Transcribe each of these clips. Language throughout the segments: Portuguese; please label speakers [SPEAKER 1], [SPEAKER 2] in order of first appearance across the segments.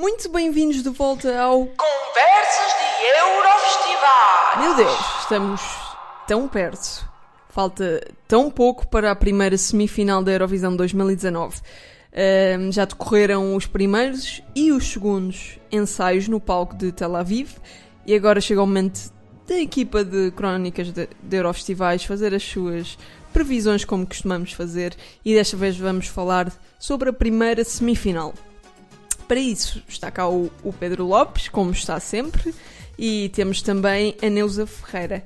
[SPEAKER 1] Muito bem-vindos de volta ao
[SPEAKER 2] Conversas de Eurofestival.
[SPEAKER 1] Meu Deus, estamos tão perto. Falta tão pouco para a primeira semifinal da Eurovisão 2019. Ahm, já decorreram os primeiros e os segundos ensaios no palco de Tel Aviv e agora chega o momento da equipa de crónicas de, de Eurofestivais fazer as suas previsões como costumamos fazer e desta vez vamos falar sobre a primeira semifinal. Para isso está cá o, o Pedro Lopes, como está sempre, e temos também a Neuza Ferreira.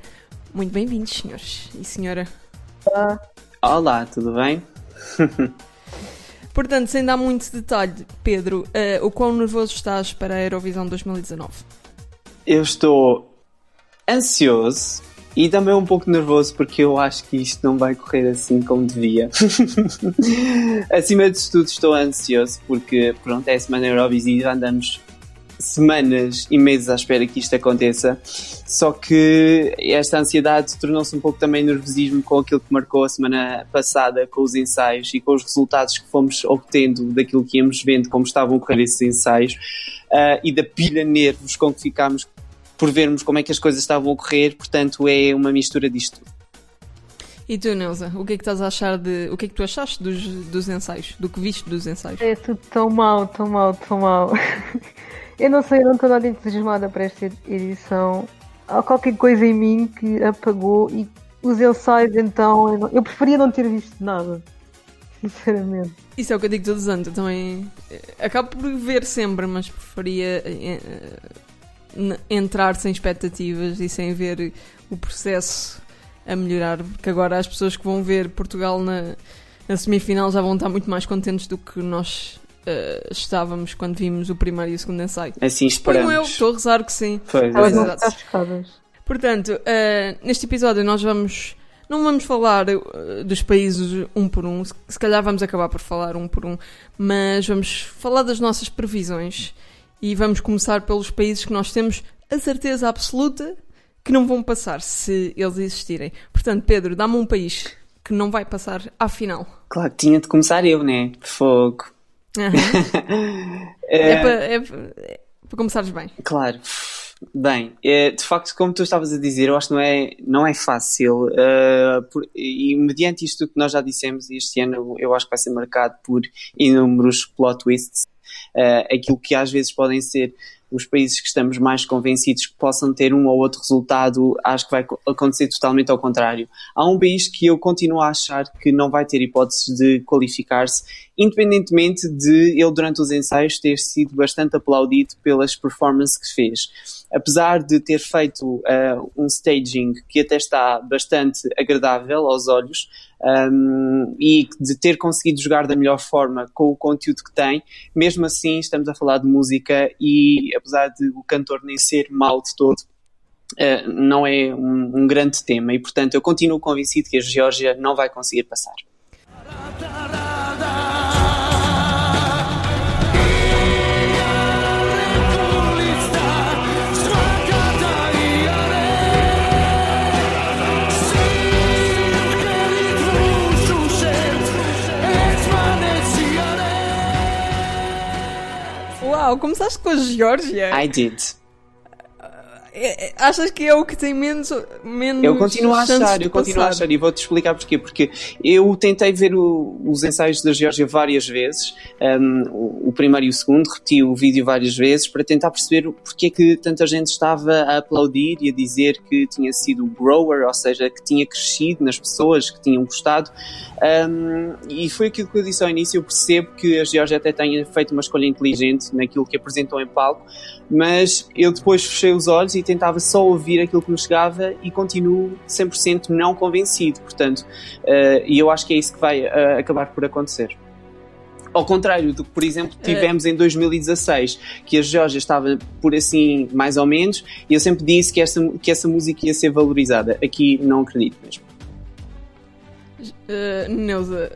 [SPEAKER 1] Muito bem-vindos, senhores e senhora.
[SPEAKER 3] Olá, tudo bem?
[SPEAKER 1] Portanto, sem dar muito detalhe, Pedro, eh, o quão nervoso estás para a Eurovisão 2019?
[SPEAKER 3] Eu estou ansioso e também um pouco nervoso porque eu acho que isto não vai correr assim como devia. Acima de tudo, estou ansioso porque, pronto, é a semana Eurovisiva, andamos semanas e meses à espera que isto aconteça. Só que esta ansiedade tornou-se um pouco também nervosismo com aquilo que marcou a semana passada, com os ensaios e com os resultados que fomos obtendo daquilo que íamos vendo, como estavam a correr esses ensaios, ah, e da pilha nervos com que ficámos por vermos como é que as coisas estavam a correr. Portanto, é uma mistura disto tudo.
[SPEAKER 1] E tu, Neuza, o que é que estás a achar de. O que é que tu achaste dos, dos ensaios? Do que viste dos ensaios?
[SPEAKER 4] É tudo tão mal, tão mal, tão mal. Eu não sei, eu não estou nada entusiasmada para esta edição. Há qualquer coisa em mim que apagou e os ensaios, então, eu, não- eu preferia não ter visto nada. Sinceramente.
[SPEAKER 1] Isso é o que eu digo todos os anos. Eu também eh, acabo por ver sempre, mas preferia eh, n- entrar sem expectativas e sem ver o processo a melhorar. Porque agora as pessoas que vão ver Portugal na, na semifinal já vão estar muito mais contentes do que nós eh, estávamos quando vimos o primeiro e o segundo ensaio.
[SPEAKER 3] Assim
[SPEAKER 1] Como eu,
[SPEAKER 3] esperamos.
[SPEAKER 1] estou a rezar que sim.
[SPEAKER 3] Pois,
[SPEAKER 4] Elas vão
[SPEAKER 1] exato.
[SPEAKER 4] ficar chocadas.
[SPEAKER 1] Portanto, eh, neste episódio nós vamos. Não vamos falar eh, dos países um por um, se se calhar vamos acabar por falar um por um, mas vamos falar das nossas previsões e vamos começar pelos países que nós temos a certeza absoluta que não vão passar se eles existirem. Portanto, Pedro, dá-me um país que não vai passar à final.
[SPEAKER 3] Claro que tinha de começar eu, né? Fogo.
[SPEAKER 1] Aham. É para é pa- é para começares bem.
[SPEAKER 3] Claro. Bem, eh, de facto, como tu estavas a dizer, eu acho que não é, não é fácil. eh, por- e mediante isto que nós já dissemos, este ano eu acho que vai ser marcado por inúmeros plot twists. Eh, aquilo que às vezes podem ser os países que estamos mais convencidos que possam ter um ou outro resultado, acho que vai co- acontecer totalmente ao contrário. Há um país que eu continuo a achar que não vai ter hipóteses de qualificar-se, independentemente de ele, durante os ensaios, ter sido bastante aplaudido pelas performances que fez. Apesar de ter feito ah, um staging que até está bastante agradável aos olhos um, e de ter conseguido jogar da melhor forma com o conteúdo que tem, mesmo assim estamos a falar de música e apesar de o cantor nem ser mau de todo, Uh, não é um, um grande tema e, portanto, eu continuo convencido que a Geórgia não vai conseguir passar.
[SPEAKER 1] Uau, começaste com a Geórgia?
[SPEAKER 3] I did.
[SPEAKER 1] É- é- Achas que é o que tem menos, menos
[SPEAKER 3] Eu continuo a achar, eu continuo a
[SPEAKER 1] passar?
[SPEAKER 3] achar e vou-te explicar porquê. Porque eu tentei ver o- os ensaios da Geórgia várias vezes, um, o, primeiro e o segundo, repeti o vídeo várias vezes para tentar perceber porque é que tanta gente estava a aplaudir e a dizer que tinha sido grower, ou seja, que tinha crescido nas pessoas, que tinham gostado. Um, e foi aquilo que eu disse ao início. Eu percebo que a Geórgia até tenha feito uma escolha inteligente naquilo que apresentou em palco, mas eu depois fechei os olhos e tentava só ouvir aquilo que me chegava e continuo 100% não convencido. Portanto, eh, e eu acho que é isso que vai eh, acabar por acontecer. Ao contrário do que, por exemplo, tivemos em 2016, que a Geórgia estava por assim, mais ou menos, e eu sempre disse que essa, que essa música ia ser valorizada. Aqui não acredito mesmo.
[SPEAKER 1] Uh, Neuza,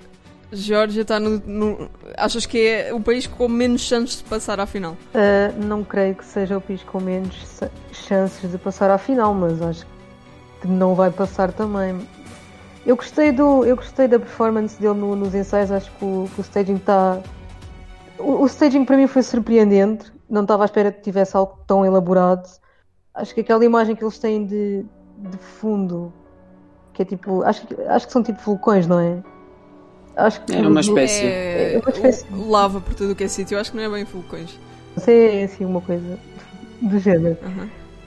[SPEAKER 1] Geórgia está no, no- Achas que é o país com menos chances de passar à final?
[SPEAKER 4] Ah, não creio que seja o país com menos chances de passar à final, mas acho que não vai passar também. Eu gostei, do, eu gostei da performance dele no- nos ensaios, acho que o, que o staging está. O, o staging para mim foi surpreendente. não estava à espera que tivesse algo tão elaborado. Acho que aquela imagem que eles têm de, de fundo, que é tipo, acho, acho que são tipo vulcões, não é? Acho que
[SPEAKER 3] É uma espécie.
[SPEAKER 1] É,
[SPEAKER 4] É uma espécie.
[SPEAKER 1] o- lava por tudo o que é sítio. Eu acho que não é bem vulcões.
[SPEAKER 4] é assim uma coisa do género.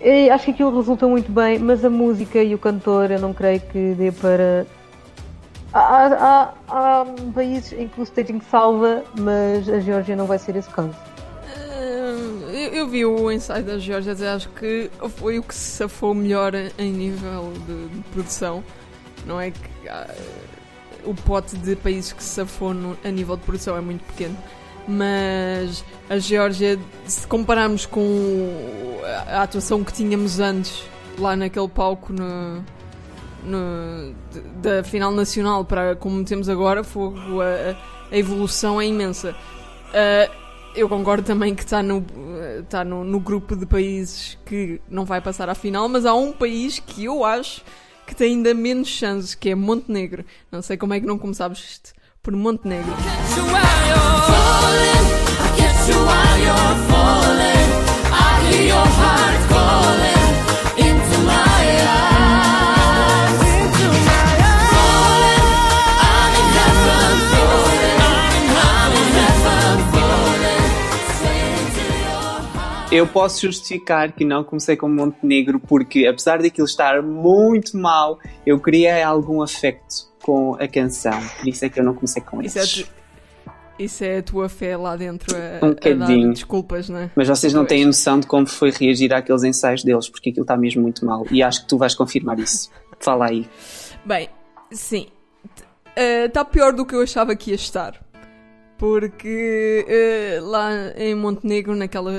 [SPEAKER 4] E acho que aquilo resultou muito bem, mas a música e o cantor eu não creio que dê para. Há, há- há- países em que o staging salva, mas a Geórgia não vai ser esse caso.
[SPEAKER 1] Ah, eu, eu vi o ensaio da Georgia e acho que foi o que se safou melhor em nível de, de produção. Não é que ah, o pote de países que se safou a nível de produção é muito pequeno. Mas a Geórgia, se compararmos com a, atuação que tínhamos antes lá naquele palco no, no- da final nacional para como temos agora, fogo, a, a evolução é imensa. Ah, eu concordo também que está no, está no, no grupo de países que não vai passar à final, mas há um país que eu acho que tem ainda menos chances, que é Montenegro. Não sei como é que não começaste por Montenegro.
[SPEAKER 3] Eu posso justificar que não comecei com Montenegro porque, apesar daquilo estar muito mal, eu criei algum afeto com a canção. Por isso é que eu não comecei com
[SPEAKER 1] Isso é,
[SPEAKER 3] eles.
[SPEAKER 1] tu- isso é a tua fé lá dentro a,
[SPEAKER 3] Um
[SPEAKER 1] a
[SPEAKER 3] bocadinho.
[SPEAKER 1] desculpas, não é?
[SPEAKER 3] Mas vocês não têm noção de como foi reagir àqueles ensaios deles, porque aquilo está mesmo muito mal. E acho que tu vais confirmar isso. Fala aí.
[SPEAKER 1] Bem, sim. Está pior do que eu achava que ia estar. Porque eh, lá em Montenegro, naquela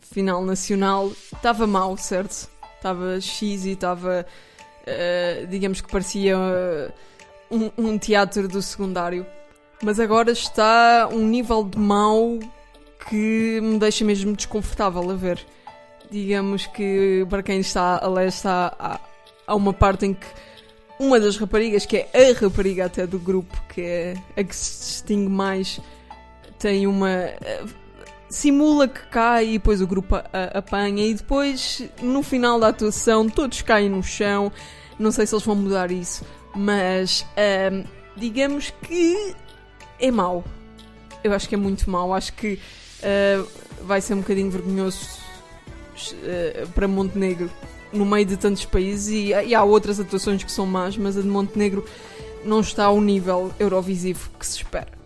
[SPEAKER 1] final nacional, estava mal, certo? Estava X e estava. eh, digamos que parecia eh, um, um teatro do secundário. Mas agora está um nível de mau que me deixa mesmo desconfortável a ver. Digamos que para quem está a ler está há, há uma parte em que uma das raparigas, que é a rapariga até do grupo, que é a que se distingue mais, tem uma. Simula que cai e depois o grupo a- apanha e depois no final da atuação todos caem no chão. Não sei se eles vão mudar isso, mas digamos que é mau. Eu acho que é muito mau. Acho que ah, vai ser um bocadinho vergonhoso ah, para Montenegro no meio de tantos países e, e há outras atuações que são más, mas a de Montenegro não está ao nível eurovisivo que se espera.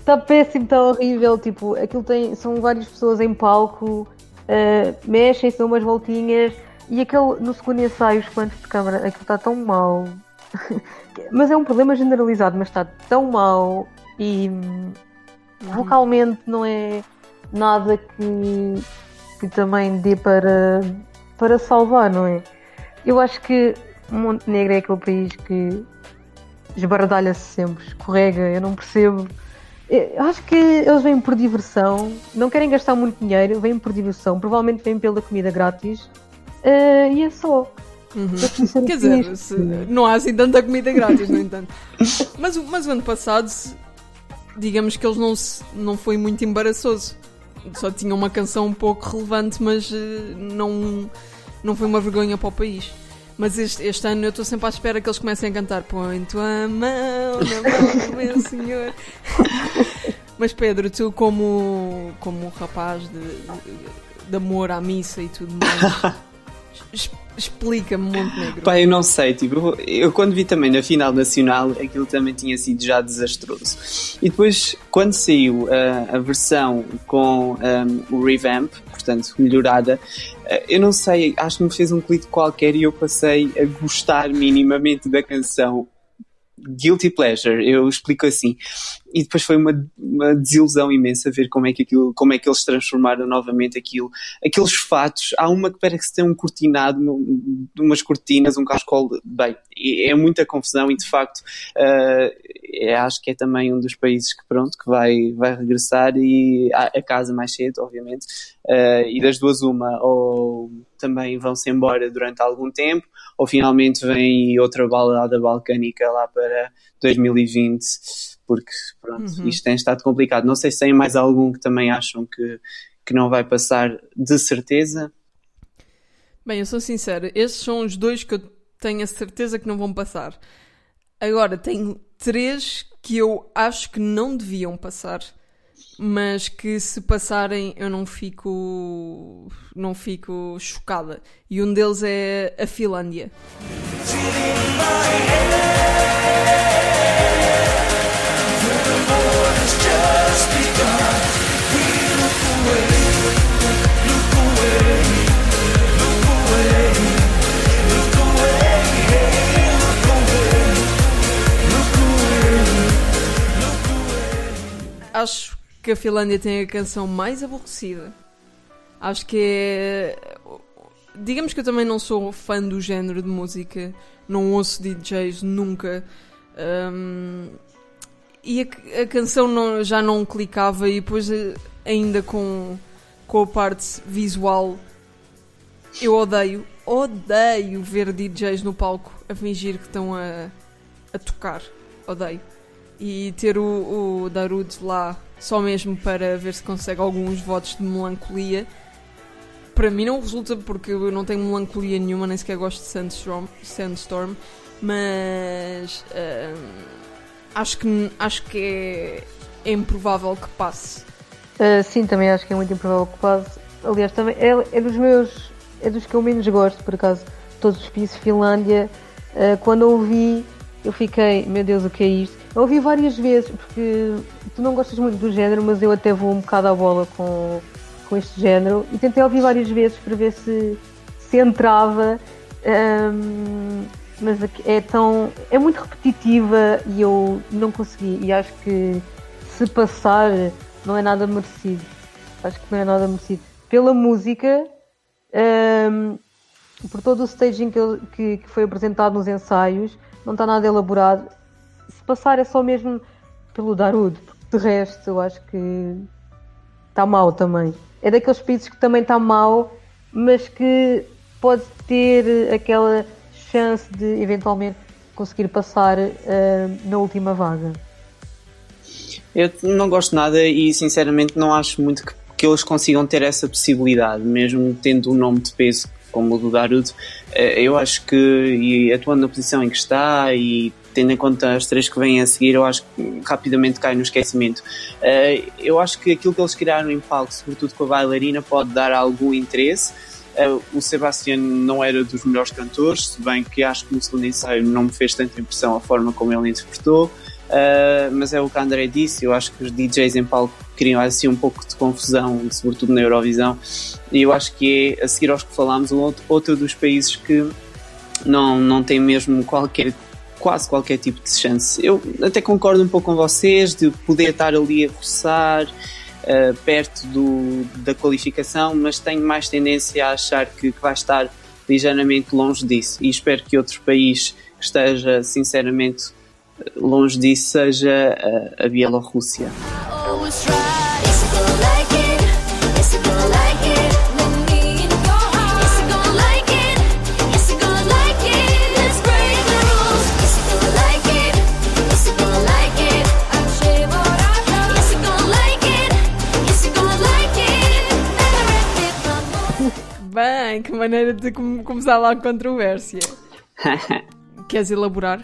[SPEAKER 4] Está péssimo, está horrível. Tipo, aquilo tem. São várias pessoas em palco, eh, mexem, são umas voltinhas. E aquele, no segundo ensaio, os planos de câmara, aquilo está tão mal. mas é um problema generalizado, mas está tão mal e vocalmente não é nada que, que também dê para, para salvar, não é? Eu acho que Montenegro é aquele país que esbardalha-se sempre, escorrega, eu não percebo. Eu acho que eles vêm por diversão, não querem gastar muito dinheiro, vêm por diversão, provavelmente vêm pela comida grátis. eh, e é só.
[SPEAKER 1] Uhum. Quer dizer, se- não há assim tanta comida grátis, no entanto. Mas, o- mas o ano passado, se- digamos que eles não, se- não foi muito embaraçoso. Só tinham uma canção um pouco relevante, mas eh, não, não foi uma vergonha para o país. Mas este, este ano eu estou sempre à espera que eles comecem a cantar Põe tua mão na mão do meu senhor. Mas Pedro, tu como, como rapaz de, de, de amor à missa e tudo mais, explica-me Montenegro.
[SPEAKER 3] Pá, eu não sei, tipo, eu, quando vi também na final nacional, aquilo também tinha sido já desastroso. E depois, quando saiu ah, a versão com ahm, o revamp, portanto, melhorada, ah, eu não sei, acho que me fez um clique qualquer e eu passei a gostar minimamente da canção. Guilty Pleasure, eu explico assim. E depois foi uma, uma desilusão imensa ver como é, que aquilo, como é que eles transformaram novamente aquilo. Aqueles fatos, há uma que parece tem um cortinado, um- umas cortinas, um cascol. Bem, é muita confusão e de facto é- acho que é também um dos países que pronto, que vai, vai regressar e a, a casa mais cedo, obviamente. Eh, e das duas uma, ou também vão-se embora durante algum tempo, ou finalmente vem outra balada balcânica lá para 2020, porque pronto,
[SPEAKER 1] Uhum.
[SPEAKER 3] isto tem estado complicado. Não sei se tem mais algum que também acham que, que não vai passar de certeza?
[SPEAKER 1] Bem, eu sou sincera, estes são os dois que eu tenho a certeza que não vão passar. Agora, tenho três que eu acho que não deviam passar, mas que se passarem eu não fico não fico chocada. E um deles é a Finlândia. Acho que a Finlândia tem a canção mais aborrecida. Acho que é. Digamos que eu também não sou fã do género de música, não ouço DJs nunca. Um, e a, a canção não, já não clicava, e depois, eh, ainda com, com a parte visual, eu odeio, odeio ver DJs no palco a fingir que estão a, a tocar. Odeio. E ter o, o Darude lá só mesmo para ver se consegue alguns votos de melancolia. Para mim não resulta porque eu não tenho melancolia nenhuma, nem sequer gosto de Sandstorm, Sandstorm mas hum, acho que, acho que é, é improvável que passe.
[SPEAKER 4] Uh, sim, também acho que é muito improvável que passe. Aliás, também é, é dos meus. é dos que eu menos gosto, por acaso, todos os países Finlândia. Uh, quando ouvi, eu fiquei, meu Deus, o que é isto? Eu ouvi várias vezes, porque tu não gostas muito do género, mas eu até vou um bocado à bola com, com este género e tentei ouvir várias vezes para ver se, se entrava. Um, mas é tão. é muito repetitiva e eu não consegui. E acho que se passar não é nada merecido. Acho que não é nada merecido. Pela música, um, por todo o staging que, que, que foi apresentado nos ensaios, não está nada elaborado se passar é só mesmo pelo Darude, porque de resto eu acho que está mal também. É daqueles países que também está mal, mas que pode ter aquela chance de eventualmente conseguir passar uh, na última vaga.
[SPEAKER 3] Eu não gosto nada e sinceramente não acho muito que, que eles consigam ter essa possibilidade, mesmo tendo um nome de peso como o do Darude. Eh, eu acho que, e atuando na posição em que está e tendo em conta as três que vêm a seguir, eu acho que rapidamente cai no esquecimento. Uh, eu acho que aquilo que eles criaram em palco, sobretudo com a bailarina, pode dar algum interesse. Uh, o Sebastião não era dos melhores cantores, se bem que acho que no segundo ensaio não me fez tanta impressão a forma como ele interpretou. Uh, mas é o que a André disse, eu acho que os DJs em palco criam assim um pouco de confusão, sobretudo na Eurovisão, e eu acho que é, a seguir aos que falámos, outro, outro dos países que não, não tem mesmo qualquer quase qualquer tipo de chance. Eu até concordo um pouco com vocês de poder estar ali a roçar uh, perto do, da qualificação, mas tenho mais tendência a achar que, que vai estar ligeiramente longe disso e espero que outro país que esteja sinceramente longe disso seja a, a Bielorrússia.
[SPEAKER 1] Bem, que maneira de começar lá a controvérsia. Queres elaborar?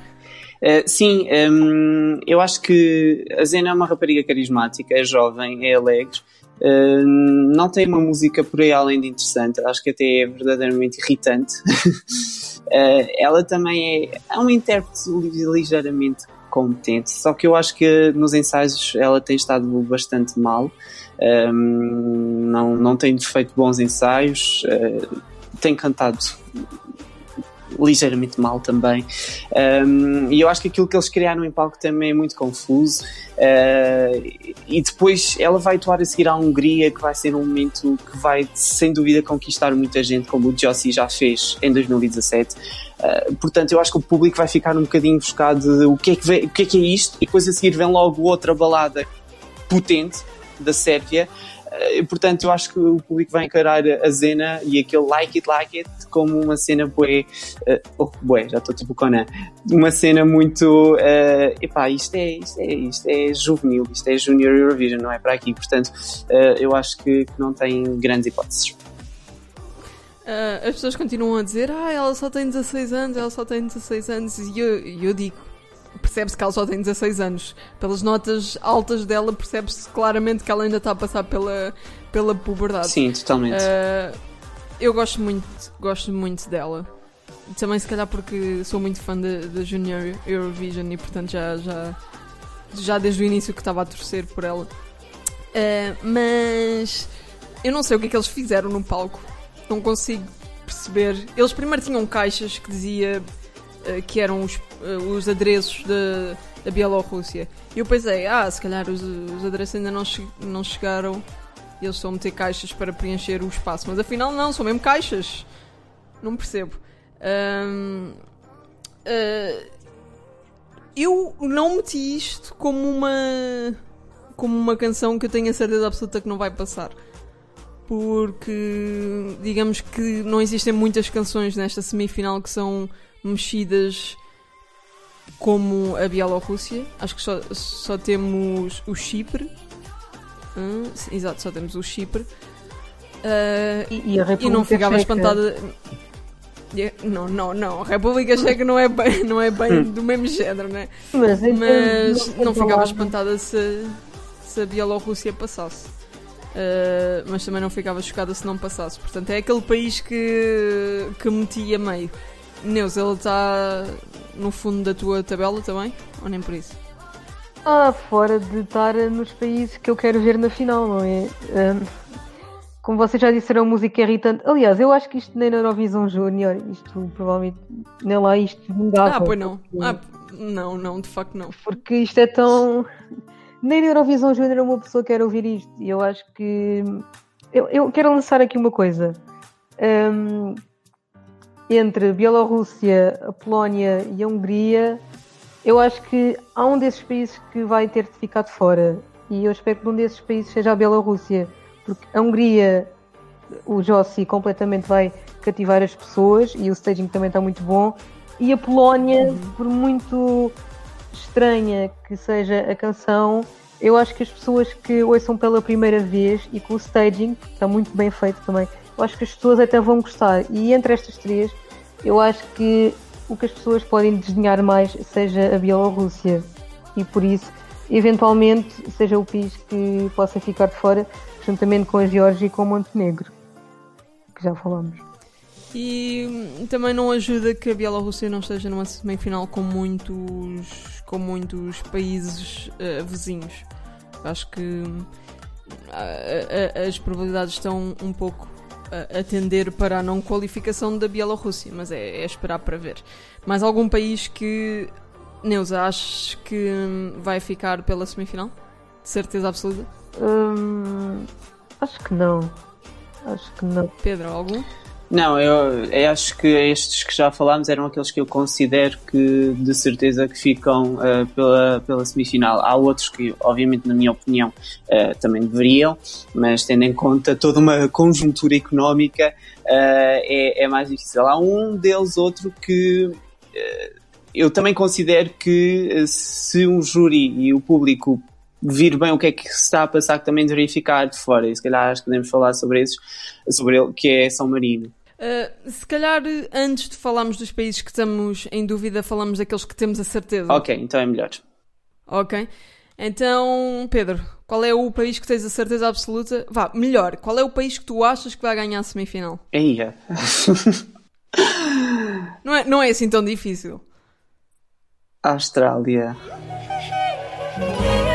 [SPEAKER 3] Uh, sim, um, eu acho que a Zena é uma rapariga carismática, é jovem, é alegre, uh, não tem uma música por aí além de interessante, acho que até é verdadeiramente irritante. uh, ela também é, é uma intérprete ligeiramente competente, só que eu acho que nos ensaios ela tem estado bastante mal. Não, não tem feito bons ensaios, uh, tem cantado ligeiramente mal também. Um, e eu acho que aquilo que eles criaram em palco também é muito confuso. Uh, e depois ela vai atuar a seguir à Hungria, que vai ser um momento que vai sem dúvida conquistar muita gente, como o Jossi já fez em 2017. Uh, portanto, eu acho que o público vai ficar um bocadinho buscado de o que é que, vem, o que, é, que é isto, e depois a seguir vem logo outra balada potente da Sérvia. eh, portanto, eu acho que o público vai encarar a Zena e aquele like it, like it como uma cena bué, uh, oh, bué, já estou tipo Conan, uma cena muito, uh, epá, isto é, isto é, isto é juvenil, isto é Junior Eurovision, não é para aqui, portanto, uh, eu acho que, que não tem grandes hipóteses.
[SPEAKER 1] Uh, as pessoas continuam a dizer, ah, ela só tem 16 anos, ela só tem 16 anos, e eu, eu digo, percebe-se que ela só tem 16 anos. Pelas notas altas dela, percebe-se claramente que ela ainda está a passar pela, pela puberdade.
[SPEAKER 3] Sim, totalmente.
[SPEAKER 1] Uh, eu gosto muito, gosto muito dela. Também se calhar porque sou muito fã da Junior Eurovision e portanto já, já, já desde o início que estava a torcer por ela. Uh, mas eu não sei o que é que eles fizeram no palco não consigo perceber. Eles primeiro tinham caixas que dizia que eram os, uh, os adereços da, da Bielorrússia. E eu pensei, ah, se calhar os, os adereços ainda não, che não chegaram e eles a meter caixas para preencher o espaço. Mas afinal, não, são mesmo caixas. Não percebo. Um, uh, eh, eu não meti isto como uma como uma canção que eu tenho a certeza absoluta que não vai passar porque digamos que não existem muitas canções nesta semifinal que são mexidas como a Bielorrússia. Acho que só, só temos o Chipre. Hum, exato, só temos o Chipre. Uh,
[SPEAKER 4] e, e, a República
[SPEAKER 1] e não ficava
[SPEAKER 4] Checa.
[SPEAKER 1] espantada. Não, não, não. A República Checa não é bem, não é bem do mesmo género, né?
[SPEAKER 4] Mas, então,
[SPEAKER 1] Mas
[SPEAKER 4] não,
[SPEAKER 1] não ficava espantada se, se a Bielorrússia passasse. Uh, mas também não ficava chocada se não passasse. Portanto, é aquele país que, que metia meio. Neus, ele está no fundo da tua tabela também? Ou nem por isso?
[SPEAKER 4] Ah, fora de estar nos países que eu quero ver na final, não é? Um, como vocês já disseram, música irritante. Aliás, eu acho que isto nem na Eurovision Júnior, isto provavelmente nem lá isto vingava.
[SPEAKER 1] Ah, pois não. Ah, não, não, de facto não.
[SPEAKER 4] Porque isto é tão nem na Eurovisão Júnior uma pessoa quer ouvir isto. E eu acho que. Eu, eu quero lançar aqui uma coisa. Um, entre Bielorrússia, a Polónia e a Hungria, eu acho que há um desses países que vai ter de fora. E eu espero que um desses países seja a Bielorrússia. Porque a Hungria, o Jossi completamente vai cativar as pessoas e o staging também está muito bom. E a Polónia, por muito estranha que seja a canção, eu acho que as pessoas que ouçam pela primeira vez e com o staging, que está muito bem feito também, eu acho que as pessoas até vão gostar. E entre estas três, eu acho que o que as pessoas podem desenhar mais seja a Bielorrússia. E por isso, eventualmente, seja o país que possa ficar de fora, juntamente com a Geórgia e com o Montenegro, que já falamos.
[SPEAKER 1] E também não ajuda que a Bielorrússia não esteja numa semifinal com muitos, com muitos países uh, vizinhos. Acho que uh, as probabilidades estão um pouco a tender para a não qualificação da Bielorrússia, mas é, é, esperar para ver. Mais algum país que, Neuza, achas que vai ficar pela semifinal? De certeza absoluta?
[SPEAKER 4] Hum, acho que não. Acho que não.
[SPEAKER 1] Pedro, algum?
[SPEAKER 3] Não, eu, eu, acho que estes que já falámos eram aqueles que eu considero que de certeza que ficam uh, pela, pela semifinal. Há outros que, obviamente, na minha opinião, uh, também deveriam, mas tendo em conta toda uma conjuntura económica, uh, é, é, mais difícil. Há um deles, outro que eu também considero que se um júri e o público vir bem o que é que se está a passar, que também deveria ficar de fora. E se calhar acho que podemos falar sobre esses, sobre ele, que é São Marino.
[SPEAKER 1] Uh, se calhar antes de falarmos dos países que estamos em dúvida, falamos daqueles que temos a certeza.
[SPEAKER 3] Ok, então é melhor.
[SPEAKER 1] Ok. Então, Pedro, qual é o país que tens a certeza absoluta? Vá, melhor, qual é o país que tu achas que vai ganhar a semifinal?
[SPEAKER 3] Eia.
[SPEAKER 1] não, é, não é assim tão difícil.
[SPEAKER 3] Austrália.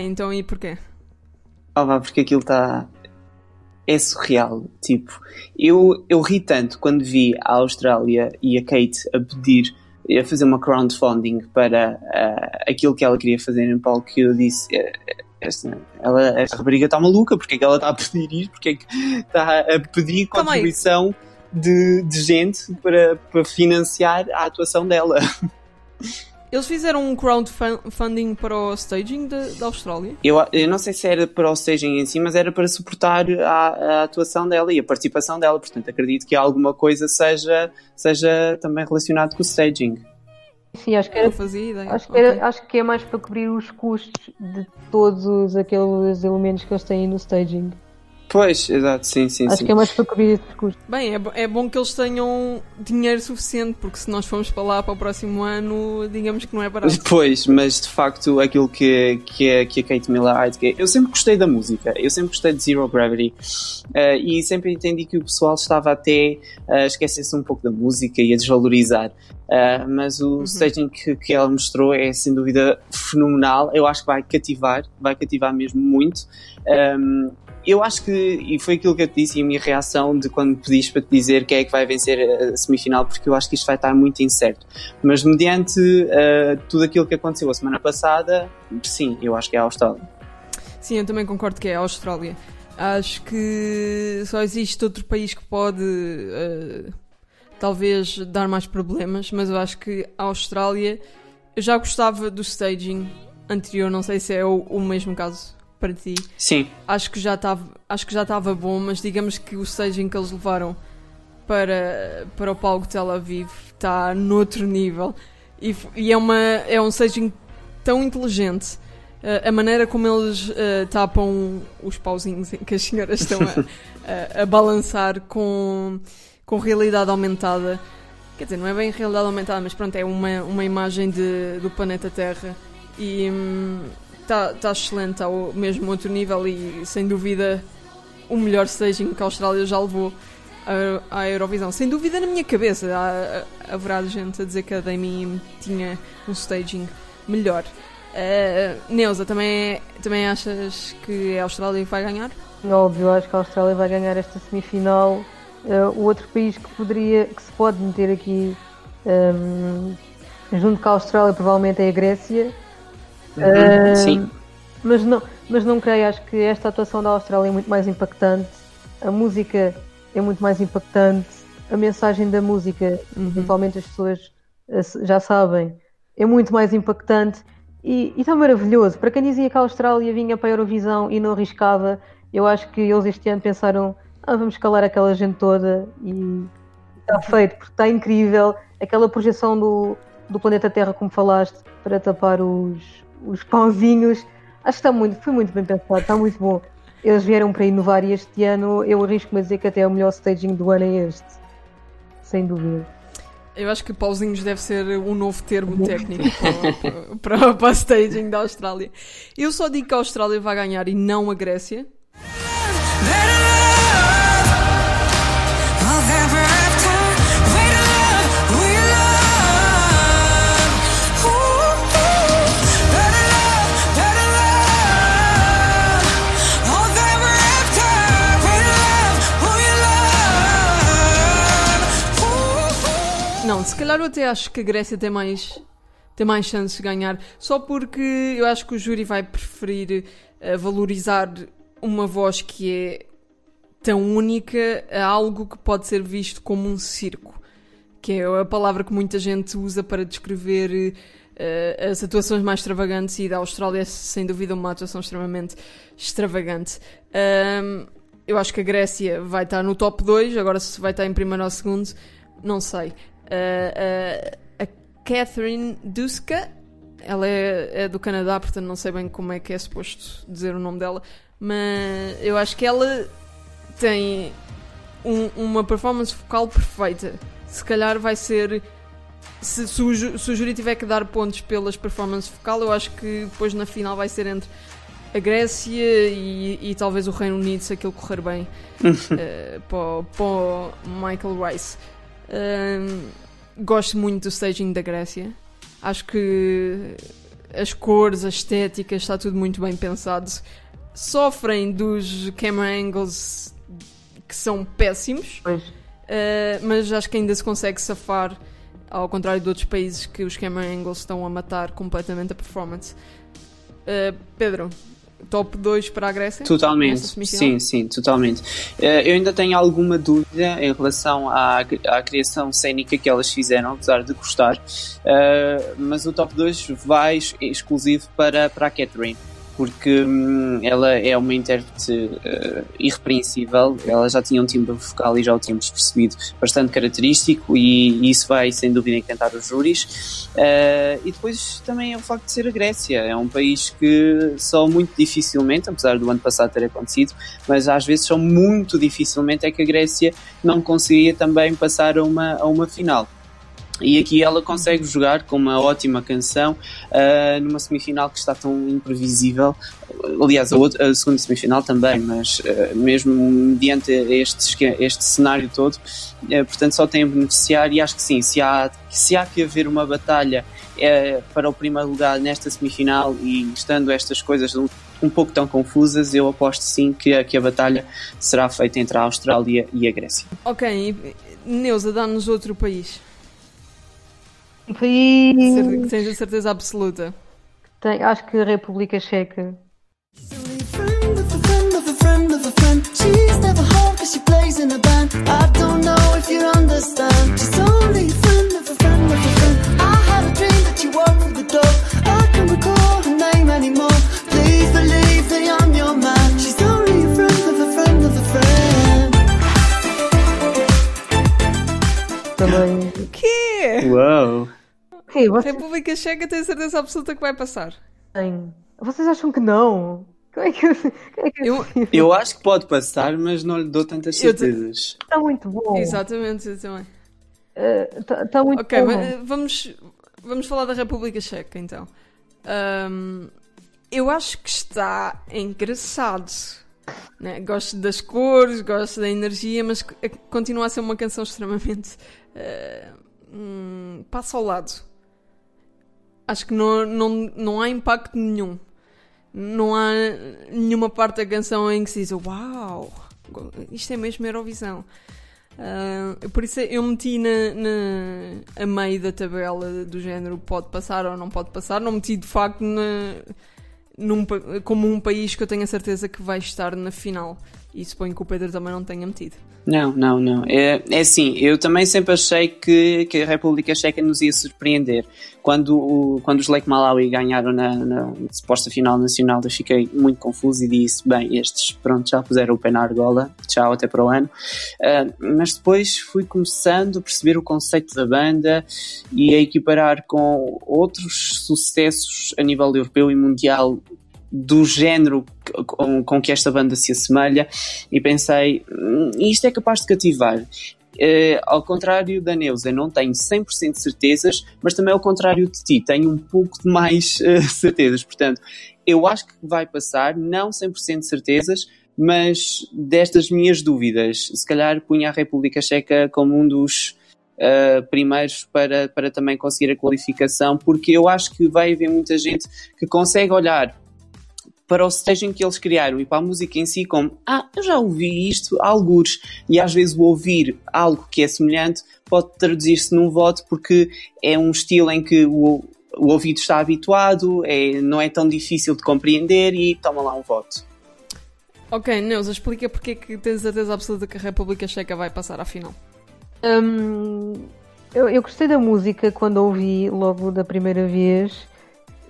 [SPEAKER 1] então e porquê?
[SPEAKER 3] Oh, vá, porque aquilo está. É surreal. Tipo, eu, eu ri tanto quando vi a Austrália e a Kate a pedir a fazer uma crowdfunding para uh, aquilo que ela queria fazer em palco que eu disse uh, esta, ela, esta rapariga está maluca, porque é que ela está a pedir isto, porque é que está a pedir contribuição de, de gente para, para financiar a atuação dela.
[SPEAKER 1] Eles fizeram um crowdfunding para o staging da Austrália?
[SPEAKER 3] Eu, eu não sei se era para o staging em si, mas era para suportar a, a, atuação dela e a participação dela. Portanto, acredito que alguma coisa seja, seja também relacionado com o staging.
[SPEAKER 4] Sim, acho que era. Acho que, era, acho que é mais para cobrir os custos de todos aqueles elementos que eles têm no staging.
[SPEAKER 3] Pois, exato, sim, sim.
[SPEAKER 4] Acho
[SPEAKER 3] sim.
[SPEAKER 4] que é mais para cobrir esses custos.
[SPEAKER 1] Bem, é, é bom que eles tenham dinheiro suficiente, porque se nós formos para lá para o próximo ano, digamos que não é barato.
[SPEAKER 3] Pois, mas de facto aquilo que, que, a, que a Kate Miller Heidke. Eu sempre gostei da música, eu sempre gostei de Zero Gravity uh, e sempre entendi que o pessoal estava até a esquecer-se um pouco da música e a desvalorizar. Uh, mas o uhum. staging que, que ela mostrou é sem dúvida fenomenal. Eu acho que vai cativar, vai cativar mesmo muito. Um, eu acho que, e foi aquilo que eu te disse e a minha reação de quando pediste para te dizer quem é que vai vencer a semifinal, porque eu acho que isto vai estar muito incerto. Mas mediante uh, tudo aquilo que aconteceu a semana passada, sim, eu acho que é a Austrália.
[SPEAKER 1] Sim, eu também concordo que é a Austrália. Acho que só existe outro país que pode uh, talvez dar mais problemas, mas eu acho que a Austrália. Eu já gostava do staging anterior, não sei se é o, o mesmo caso para ti.
[SPEAKER 3] Sim.
[SPEAKER 1] Acho que já estava, acho que já estava bom, mas digamos que o staging que eles levaram para, para o palco Tel Aviv está noutro nível. E, e é, uma, é um staging tão inteligente. Uh, a maneira como eles uh, tapam os pauzinhos em que as senhoras estão a, a, a, balançar com, com realidade aumentada. Quer dizer, não é bem realidade aumentada, mas pronto, é uma, uma imagem de, do planeta Terra. E, hum, está tá excelente ao mesmo outro nível e sem dúvida o melhor staging que a Austrália já levou à, Eurovisão. Sem dúvida na minha cabeça há, haverá gente a dizer que a Demi tinha um staging melhor. Uh, Neuza, também, também achas que a Austrália vai ganhar?
[SPEAKER 4] Óbvio, acho que a Austrália vai ganhar esta semifinal. Uh, o outro país que poderia, que se pode meter aqui um, junto com a Austrália provavelmente é a Grécia
[SPEAKER 3] Uhum, uh, sim.
[SPEAKER 4] Mas não, mas não creio, acho que esta atuação da Austrália é muito mais impactante, a música é muito mais impactante, a mensagem da música, uhum. principalmente as pessoas eh, já sabem, é muito mais impactante e está maravilhoso. Para quem dizia que a Austrália vinha para a Eurovisão e não arriscava, eu acho que eles este ano pensaram: ah, vamos calar aquela gente toda e está feito, porque está incrível. Aquela projeção do, do planeta Terra, como falaste, para tapar os, os pãozinhos. Acho que está muito, foi muito bem pensado, está muito bom. Eles vieram para inovar e este ano eu arrisco-me a dizer que até o melhor staging do ano é este. Sem dúvida.
[SPEAKER 1] Eu acho que pauzinhos deve ser um novo termo técnico para, para, para, a staging da Austrália. Eu só digo que a Austrália vai ganhar e não a Grécia. Calhar eu até acho que a Grécia tem mais, tem mais chances de ganhar, só porque eu acho que o júri vai preferir uh, valorizar uma voz que é tão única a algo que pode ser visto como um circo, que é a palavra que muita gente usa para descrever uh, as atuações mais extravagantes e da Austrália é sem dúvida uma atuação extremamente extravagante. Um, eu acho que a Grécia vai estar no top 2, agora se vai estar em primeiro ou segundo, não sei. Uh, a Catherine Duska, ela é, é, do Canadá, portanto não sei bem como é que é suposto dizer o nome dela, mas eu acho que ela tem um, uma performance vocal perfeita. Se calhar vai ser. Se, se, o, se o júri tiver que dar pontos pelas performances vocal, eu acho que depois na final vai ser entre a Grécia e, e talvez o Reino Unido, se aquilo correr bem, uh, para, para o Michael Rice. Um, gosto muito do staging da Grécia. Acho que as cores, a estética, está tudo muito bem pensado. Sofrem dos camera angles que são péssimos, uh, mas acho que ainda se consegue safar Ao contrário de outros países que os camera angles estão a matar completamente a performance. Uh, Pedro, top 2 para a Grécia?
[SPEAKER 3] Totalmente, sim, sim, totalmente. Eh, eu ainda tenho alguma dúvida em relação à, à criação cênica que elas fizeram, apesar de gostar, eh, mas o top 2 vai ex- exclusivo para, para a Catherine. Porque hum, ela é uma intérprete eh, irrepreensível, ela já tinha um timbre vocal e já o tínhamos percebido bastante característico, e isso vai sem dúvida encantar os júris. Eh, e depois também é o facto de ser a Grécia, é um país que só muito dificilmente, apesar do ano passado ter acontecido, mas às vezes só muito dificilmente é que a Grécia não conseguia também passar a uma, a uma final. E aqui ela consegue jogar com uma ótima canção ah, numa semifinal que está tão imprevisível. Aliás, a, outra, a segunda semifinal também, mas ah, mesmo mediante este, este cenário todo, eh, portanto só tem a beneficiar. E acho que sim, se há, se há que haver uma batalha para o primeiro lugar nesta semifinal e estando estas coisas um, um pouco tão confusas, eu aposto sim que, que a batalha será feita entre a Austrália e a Grécia.
[SPEAKER 1] Ok, Neuza, dá-nos outro país. Cer- Que tens a certeza absoluta.
[SPEAKER 4] Tem, acho que a República Checa.
[SPEAKER 5] friend
[SPEAKER 4] Também.
[SPEAKER 1] O quê?
[SPEAKER 3] Uau!
[SPEAKER 4] Sim, vocês
[SPEAKER 1] República Checa tem certeza absoluta que vai passar.
[SPEAKER 4] têm. Vocês acham que não? Como é que, como é que
[SPEAKER 1] Eu-
[SPEAKER 3] Eu acho que pode passar, mas não lhe dou tantas certezas.
[SPEAKER 4] está muito bom?
[SPEAKER 1] Exatamente, eu também.
[SPEAKER 4] Está tá muito
[SPEAKER 1] Ok,
[SPEAKER 4] bom.
[SPEAKER 1] mas, eh, vamos, vamos falar da República Checa então. Ahm, eu acho que está engraçado. né? Gosto das cores, gosto da energia, mas continua a ser uma canção extremamente. Eh, hum, passa ao lado. Acho que não, não, não há impacto nenhum. Não há nenhuma parte da canção em que se diz Uau, isto é mesmo Eurovisão. Ah, por isso eu meti na, na- a meio da tabela do género pode passar ou não pode passar. Não meti de facto na- num como um país que eu tenho a certeza que vai estar na final. E suponho que o Pedro também não tenha metido.
[SPEAKER 3] Não, não, não. É, é assim, eu também sempre achei que, que a República Checa nos ia surpreender. Quando, o- quando os Lake Malawi ganharam na, na suposta final nacional, eu fiquei muito confuso e disse: bem, estes, pronto, já puseram o pé na argola, tchau, até para o ano. Ah, mas depois fui começando a perceber o conceito da banda e a equiparar com outros sucessos a nível europeu e mundial do género com, com que esta banda se assemelha e pensei, "Hum, isto é capaz de cativar. Eh, ao contrário da Neuza, não tenho 100% de certezas, mas também ao contrário de ti, tenho um pouco de mais eh, certezas. Portanto, eu acho que vai passar, não 100% de certezas, mas destas minhas dúvidas, se calhar punha a República Checa como um dos uh, primeiros para, para também conseguir a qualificação, porque eu acho que vai haver muita gente que consegue olhar para o staging que eles criaram e para a música em si como ah, eu já ouvi isto há algures e às vezes o ouvir algo que é semelhante pode traduzir-se num voto porque é um estilo em que o, o ouvido está habituado, é, não é tão difícil de compreender e toma lá um voto.
[SPEAKER 1] Ok, Neuza, explica porque é que tens a certeza absoluta que a República Checa vai passar à final.
[SPEAKER 4] Hum, eu, eu gostei da música quando a ouvi logo da primeira vez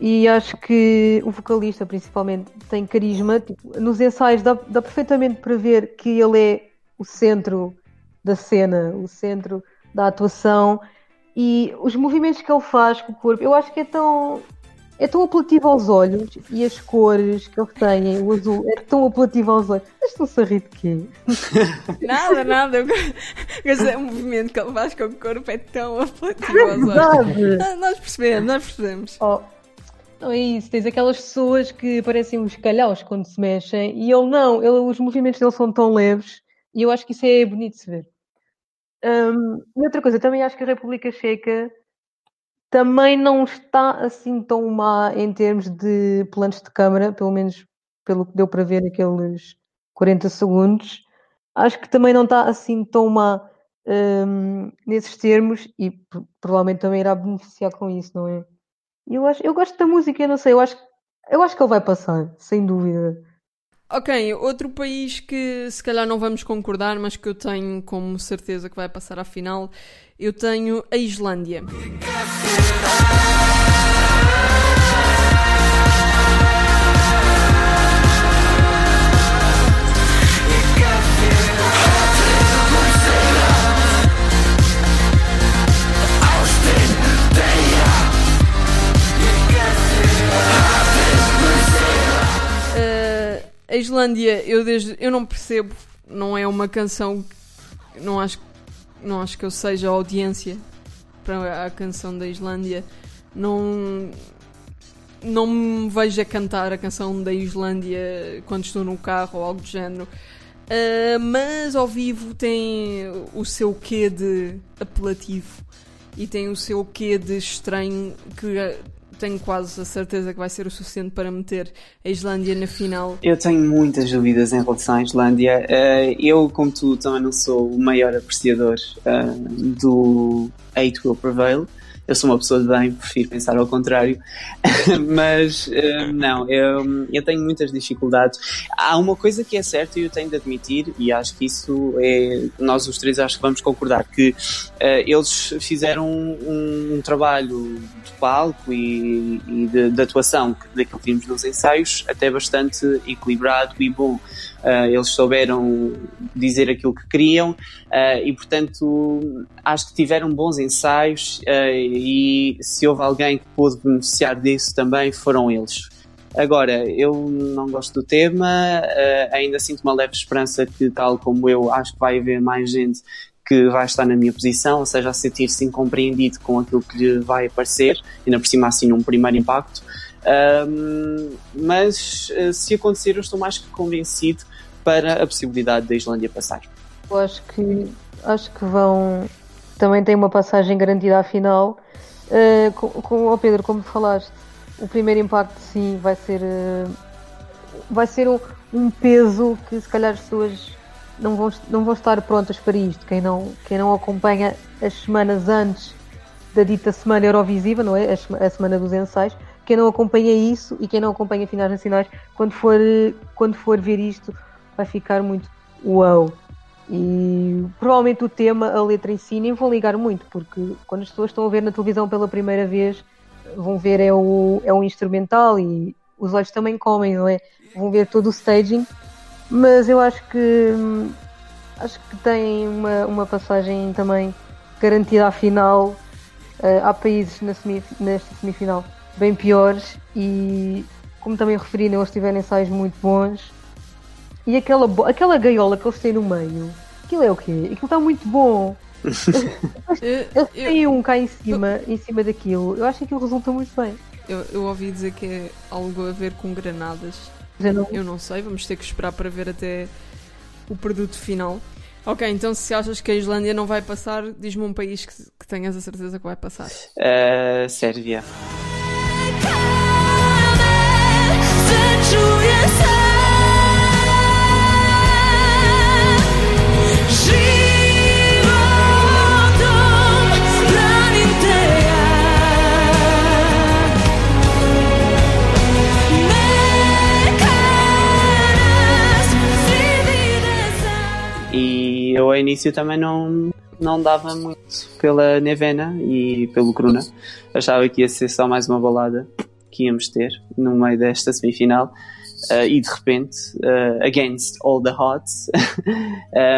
[SPEAKER 4] e acho que o vocalista principalmente tem carisma. Tipo, nos ensaios dá, dá perfeitamente para ver que ele é o centro da cena, o centro da atuação e os movimentos que ele faz com o corpo, eu acho que é tão é tão apelativo aos olhos e as cores que eles têm, o azul, é tão apelativo aos olhos. Mas estão-se a rir de quê?
[SPEAKER 1] Nada, nada. Eu movimento que ele faz com o corpo é tão apelativo aos olhos.
[SPEAKER 4] Verdade!
[SPEAKER 1] Nós percebemos, nós percebemos.
[SPEAKER 4] Oh, não é isso, tens aquelas pessoas que parecem uns calhaus quando se mexem e ele não, ele, os movimentos dele são tão leves e eu acho que isso é bonito de se ver. Hum, e outra coisa, também acho que a República Checa também não está assim tão má em termos de planos de câmara, pelo menos pelo que deu para ver aqueles 40 segundos. Acho que também não está assim tão má hum, nesses termos e provavelmente também irá beneficiar com isso, não é? Eu, acho, eu gosto da música, eu não sei, eu acho, eu acho que ele vai passar, sem dúvida.
[SPEAKER 1] Ok, outro país que se calhar não vamos concordar, mas que eu tenho como certeza que vai passar à final, eu tenho a Islândia. Islândia, eu desde eu não percebo, não é uma canção, não acho, não acho que eu seja audiência para a canção da Islândia. Não não me vejo a cantar a canção da Islândia quando estou no carro ou algo do género. Uh, mas ao vivo tem o seu quê de apelativo e tem o seu quê de estranho que tenho quase a certeza que vai ser o suficiente para meter a Islândia na final.
[SPEAKER 3] Eu tenho muitas dúvidas em relação à Islândia. Eh, eu, como tu, também não sou o maior apreciador eh, do Hate Will Prevail. Eu sou uma pessoa de bem, prefiro pensar ao contrário. Mas eh, não, eu, eu tenho muitas dificuldades. Há uma coisa que é certa e eu tenho de admitir, e acho que isso é. Nós os três acho que vamos concordar, que eh, eles fizeram um, um trabalho de palco e, e de, de atuação daquilo que vimos nos ensaios até bastante equilibrado e bom. Uh, eles souberam dizer aquilo que queriam uh, e, portanto, acho que tiveram bons ensaios uh, e se houve alguém que pôde beneficiar disso também foram eles. Agora, eu não gosto do tema, ainda sinto uma leve esperança que, tal como eu, acho que vai haver mais gente que vai estar na minha posição, ou seja, a sentir-se incompreendido com aquilo que lhe vai aparecer, ainda por cima assim num primeiro impacto. Um, mas se acontecer, eu estou mais que convencido para a possibilidade da Islândia passar.
[SPEAKER 4] Eu acho que acho que vão também tem uma passagem garantida à final. Uh, com, com oh Pedro, como falaste, o primeiro impacto sim vai ser uh, vai ser um, um peso que se calhar as pessoas não vão, não vão estar prontas para isto. Quem não, quem não acompanha as semanas antes da dita semana Eurovisiva, não é? A, a semana dos ensaios, quem não acompanha isso e quem não acompanha finais nacionais, quando for, quando for ver isto, vai ficar muito uau. E provavelmente o tema, a letra em si, nem vão ligar muito, porque quando as pessoas estão a ver na televisão pela primeira vez, vão ver é o, é um instrumental e os olhos também comem, não é? Vão ver todo o staging, mas eu acho que acho que tem uma, uma passagem também garantida à final. Eh, há países na semif- nesta semifinal bem piores e como também referi, eles tiveram ensaios muito bons. E aquela, aquela gaiola que eles têm no meio, aquilo é o quê? Aquilo está muito bom.
[SPEAKER 1] Eu,
[SPEAKER 4] Eles
[SPEAKER 1] eu,
[SPEAKER 4] têm um cá em cima, em cima daquilo. Eu acho que aquilo resulta muito bem.
[SPEAKER 1] eu- eu ouvi dizer que é algo a ver com granadas.
[SPEAKER 4] Eu não-
[SPEAKER 1] Eu não sei, vamos ter que esperar para ver até o produto final. Ok, então se achas que a Islândia não vai passar, diz-me um país que, que tenhas a certeza que vai passar.
[SPEAKER 3] Uh, Sérvia. Eu ao início também não, não dava muito pela Nevena e pelo Kruna. Achava que ia ser só mais uma balada que íamos ter no meio desta semifinal. Uh, e de repente, uh, against all the odds,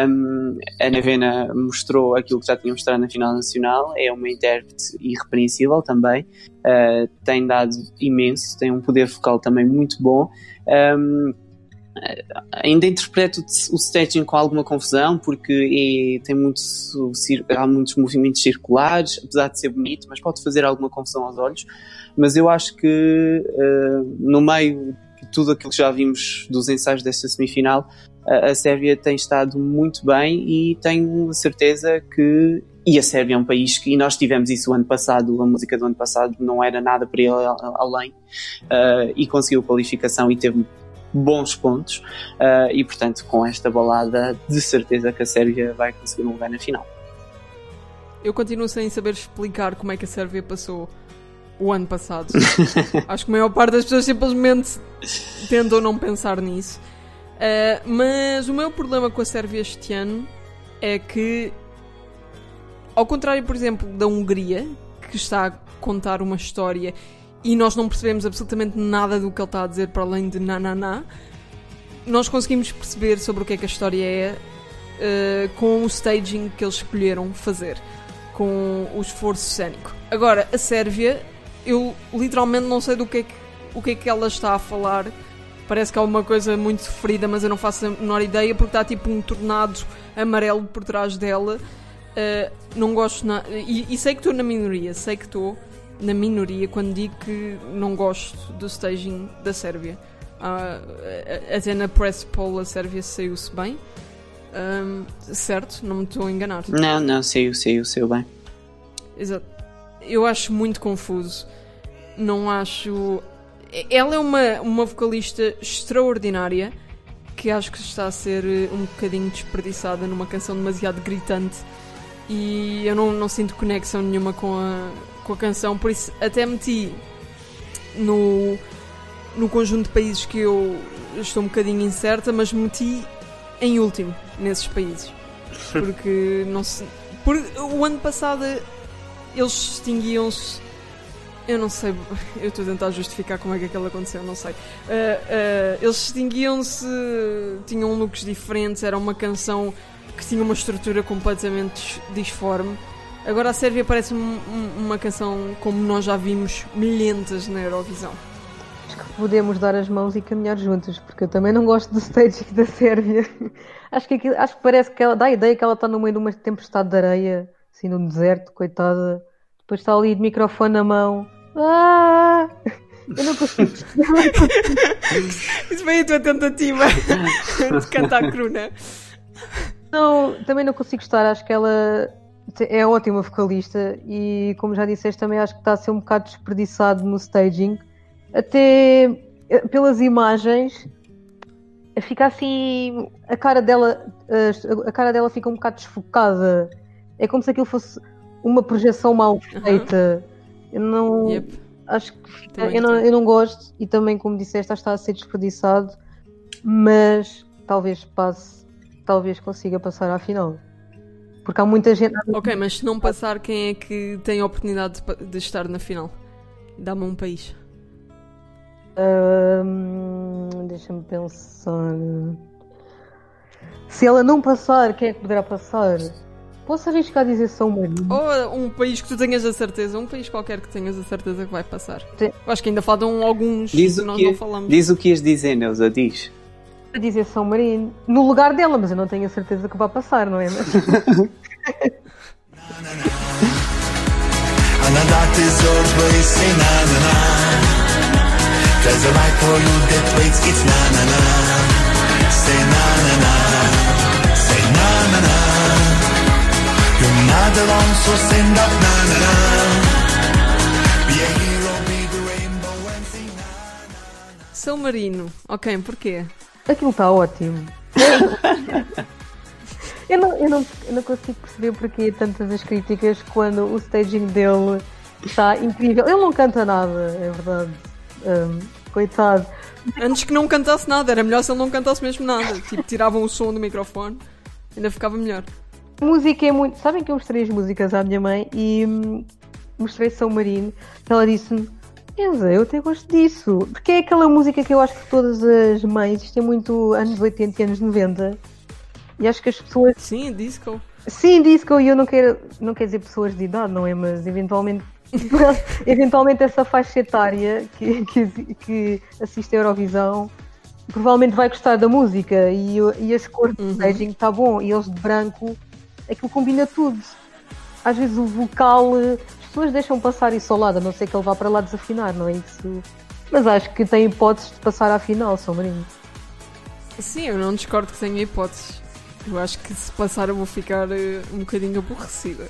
[SPEAKER 3] um, a Nevena mostrou aquilo que já tinha mostrado na final nacional. É uma intérprete irrepreensível também, uh, tem dado imenso, tem um poder vocal também muito bom. Um, ainda interpreto o staging com alguma confusão porque é- tem muito, cir- há muitos movimentos circulares, apesar de ser bonito, mas pode fazer alguma confusão aos olhos. Mas eu acho que eh, no meio de tudo aquilo que já vimos dos ensaios desta semifinal, a, Sérvia tem estado muito bem e tenho certeza que. E a Sérvia é um país que, e nós tivemos isso o ano passado, a música do ano passado não era nada para ele além, eh, e conseguiu qualificação e teve bons pontos uh, e portanto com esta balada de certeza que a Sérvia vai conseguir um lugar na final.
[SPEAKER 1] eu continuo sem saber explicar como é que a Sérvia passou o ano passado. Acho que a maior parte das pessoas simplesmente tentam não pensar nisso. Uh, mas o meu problema com a Sérvia este ano é que, ao contrário, por exemplo, da Hungria, que está a contar uma história e nós não percebemos absolutamente nada do que ele está a dizer para além de na nós conseguimos perceber sobre o que é que a história é uh, com o staging que eles escolheram fazer, com o esforço cénico. Agora, a Sérvia, eu literalmente não sei do que é que, o que é que ela está a falar. Parece que há uma coisa muito sofrida, mas eu não faço a menor ideia porque está tipo um tornado amarelo por trás dela. Uh, não gosto nada. E, e sei que estou na minoria, sei que estou na minoria quando digo que não gosto do staging da Sérvia. Uh, até na press poll a Sérvia saiu-se bem. Um, certo? Não me estou a enganar.
[SPEAKER 3] Não, não, saiu, saiu, saiu bem.
[SPEAKER 1] Exato. Eu acho muito confuso. Não acho. Ela é uma, uma vocalista extraordinária que acho que está a ser eh, um bocadinho desperdiçada numa canção demasiado gritante e eu não, não sinto conexão nenhuma com a, com a canção, por isso até meti no, no conjunto de países que eu estou um bocadinho incerta, mas meti em último nesses países. Porque não se. Por, o ano passado eles distinguiam-se. Eu não sei, eu estou a tentar justificar como é que aquilo aconteceu, não sei. Uh, uh, eles distinguiam-se, tinham looks diferentes, era uma canção que tinha uma estrutura completamente disforme. Agora a Sérvia parece um, uma canção como nós já vimos milhentas na Eurovisão.
[SPEAKER 4] Acho que podemos dar as mãos e caminhar juntos, porque eu também não gosto do staging da Sérvia. Acho que, aquilo, acho que parece que ela dá a ideia que ela está no meio de uma tempestade de areia, assim no deserto, coitada. Depois está ali de microfone na mão. Ah! Eu não consigo.
[SPEAKER 1] Isso foi a tua tentativa de cantar cruna.
[SPEAKER 4] Não, também não consigo estar. Acho que ela é ótima vocalista e, como já disseste, também acho que está a ser um bocado desperdiçado no staging. Até eh, pelas imagens, fica assim. A cara dela, a cara dela fica um bocado desfocada. É como se aquilo fosse uma projeção mal feita. Eu não.
[SPEAKER 1] Yep.
[SPEAKER 4] Acho que eu não, eu não gosto e também, como disseste, está a ser desperdiçado, mas talvez passe, talvez consiga passar à final. Porque há muita gente.
[SPEAKER 1] Ok, mas se não passar, quem é que tem a oportunidade de, de estar na final? Dá-me um país.
[SPEAKER 4] Hum, Deixa-me pensar. Se ela não passar, quem é que poderá passar? Posso arriscar a dizer São Marino?
[SPEAKER 1] Ou um país que tu tenhas a certeza, um país qualquer que tenhas a certeza que vai passar.
[SPEAKER 4] Sim.
[SPEAKER 1] Eu acho que ainda faltam alguns
[SPEAKER 3] Diz
[SPEAKER 1] que
[SPEAKER 3] o
[SPEAKER 1] nós
[SPEAKER 3] que,
[SPEAKER 1] não falamos.
[SPEAKER 3] diz o que ias dizer, Neuza, diz.
[SPEAKER 4] A dizer São Marino. No lugar dela, mas eu não tenho a certeza que vai passar, não é?
[SPEAKER 5] Na
[SPEAKER 1] São Marino. Ok, porquê?
[SPEAKER 4] Aquilo está ótimo. eu, não, eu, não, eu não consigo perceber porque tantas as críticas quando o staging dele está incrível. Ele não canta nada, é verdade. Hum, coitado.
[SPEAKER 1] Antes que não cantasse nada, era melhor se ele não cantasse mesmo nada. Tipo, tiravam o som do microfone, ainda ficava melhor.
[SPEAKER 4] A música é muito. Sabem que eu mostrei as músicas à minha mãe e hum, mostrei São Marino. Ela disse-me: Elza, eu até gosto disso. Porque é aquela música que eu acho que todas as mães, isto é muito anos 80 e anos 90. E acho que as pessoas.
[SPEAKER 1] Sim, disco.
[SPEAKER 4] Sim, disco, e eu não quero, não quero dizer pessoas de idade, não é? Mas eventualmente. eventualmente essa faixa etária que, que, que assiste a Eurovisão provavelmente vai gostar da música e, e as cores do staging está bom e eles de branco aquilo combina tudo. Às vezes o vocal pessoas deixam passar isso ao lado, a não ser que ele vá para lá desafinar, não é isso? Mas acho que tem hipóteses de passar à final, São Marino.
[SPEAKER 1] Sim, eu não discordo que tenha hipóteses. Eu acho que se passar eu vou ficar eh, um bocadinho aborrecida.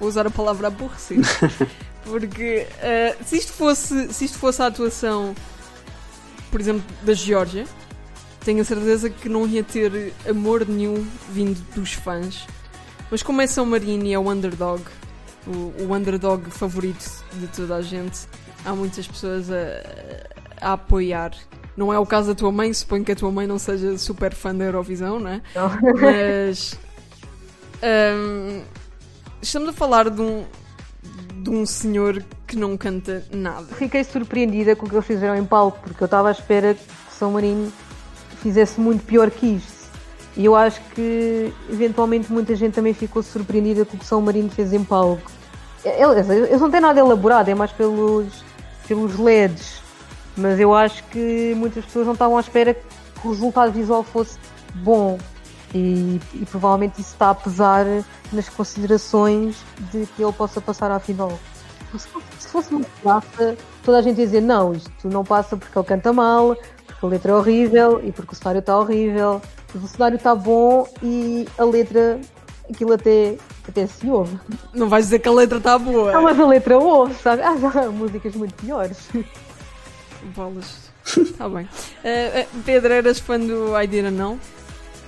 [SPEAKER 1] Vou usar a palavra aborrecida. Porque eh, se, isto fosse, se isto fosse a atuação, por exemplo, da Geórgia, tenho a certeza que não ia ter amor nenhum vindo dos fãs. Mas como é São Marino e é o underdog, o, o underdog favorito de toda a gente. Há muitas pessoas a, a apoiar. Não é o caso da tua mãe, suponho que a tua mãe não seja super fã da Eurovisão, não é? Mas. hum, estamos a falar de um, de um senhor que não canta nada.
[SPEAKER 4] Fiquei surpreendida com o que eles fizeram em palco, porque eu estava à espera que São Marino fizesse muito pior que isto. E eu acho que eventualmente muita gente também ficou surpreendida com o que São Marino fez em palco. Eles, não têm nada elaborado, é mais pelos, pelos LEDs. Mas eu acho que muitas pessoas não estavam à espera que o resultado visual fosse bom. E, e provavelmente isso está a pesar nas considerações de que ele possa passar à final. Se fosse, se fosse uma graça, toda a gente ia dizer não, isto não passa porque ele canta mal, porque a letra é horrível e porque o cenário está horrível. Mas o cenário está bom e a letra, aquilo até, até se ouve.
[SPEAKER 1] Não vais dizer que a letra está boa.
[SPEAKER 4] Ah, mas a letra ouve, sabe? Ah, já há músicas muito piores.
[SPEAKER 1] Bolas. Está bem. Eh, eh, Pedro, eras fã do I Didn't Know?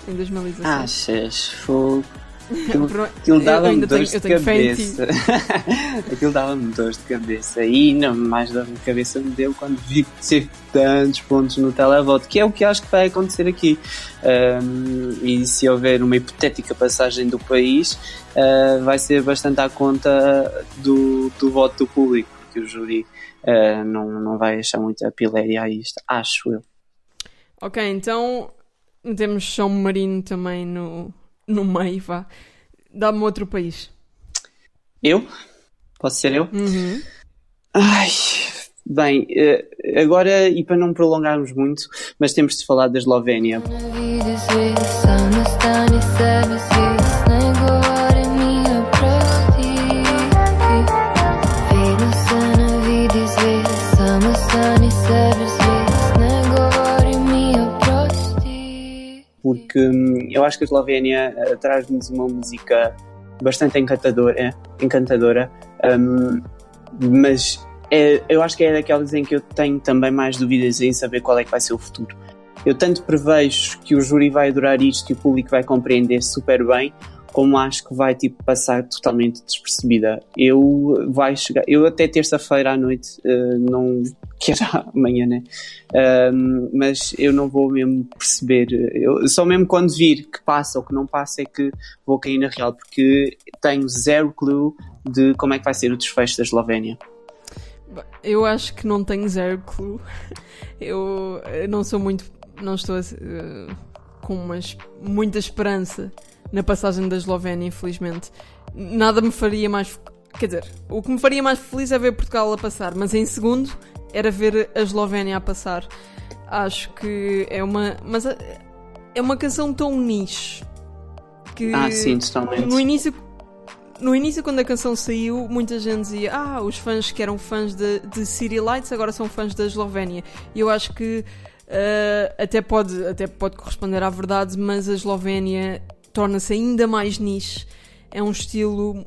[SPEAKER 1] Em 2017.
[SPEAKER 3] Achas? Fogo. Aquilo, aquilo dava-me dores
[SPEAKER 1] tenho-
[SPEAKER 3] de cabeça. aquilo dava-me dores de cabeça. E não, mais dor de cabeça me deu quando vi que teve tantos pontos no televoto, que é o que acho que vai acontecer aqui. Ahm, e se houver uma hipotética passagem do país, ah, vai ser bastante à conta do, do voto do público, porque o júri ah, não, não vai achar muita piléria a isto, acho eu.
[SPEAKER 1] Ok, então temos São Marino também no, no meio, vá. Dá-me outro país.
[SPEAKER 3] Eu? Posso ser eu?
[SPEAKER 1] Uhum.
[SPEAKER 3] Ai, bem, eh, agora, e para não prolongarmos muito, mas temos de falar da Eslovénia. que hum, eu acho que a Eslovénia eh, traz-nos uma música bastante eh, encantadora, encantadora um, mas é, eu acho que é daquelas em que eu tenho também mais dúvidas em saber qual é que vai ser o futuro. Eu tanto prevejo que o júri vai adorar isto que o público vai compreender super bem, como acho que vai tipo passar totalmente despercebida. Eu vai chegar, eu até terça-feira à noite, eh, não que era amanhã, né? Mas eu não vou mesmo perceber. Eu, só mesmo quando vir que passa ou que não passa é que vou cair na real, porque tenho zero clue de como é que vai ser o desfecho da Eslovénia.
[SPEAKER 1] Eu acho que não tenho zero clue. Eu eh, não sou muito. Não estou eh, com umas, muita esperança na passagem da Eslovénia, infelizmente. Nada me faria mais. Quer dizer, o que me faria mais feliz é ver Portugal a passar, mas em segundo era ver a Eslovénia a passar. Acho que é uma. Mas eh, é uma canção tão niche que.
[SPEAKER 3] Ah, sim, totalmente.
[SPEAKER 1] No início, no início, quando a canção saiu, muita gente dizia: Ah, os fãs que eram fãs de, de City Lights agora são fãs da Eslovénia. E eu acho que eh, até, pode, até pode corresponder à verdade, mas a Eslovénia torna-se ainda mais niche. É um estilo.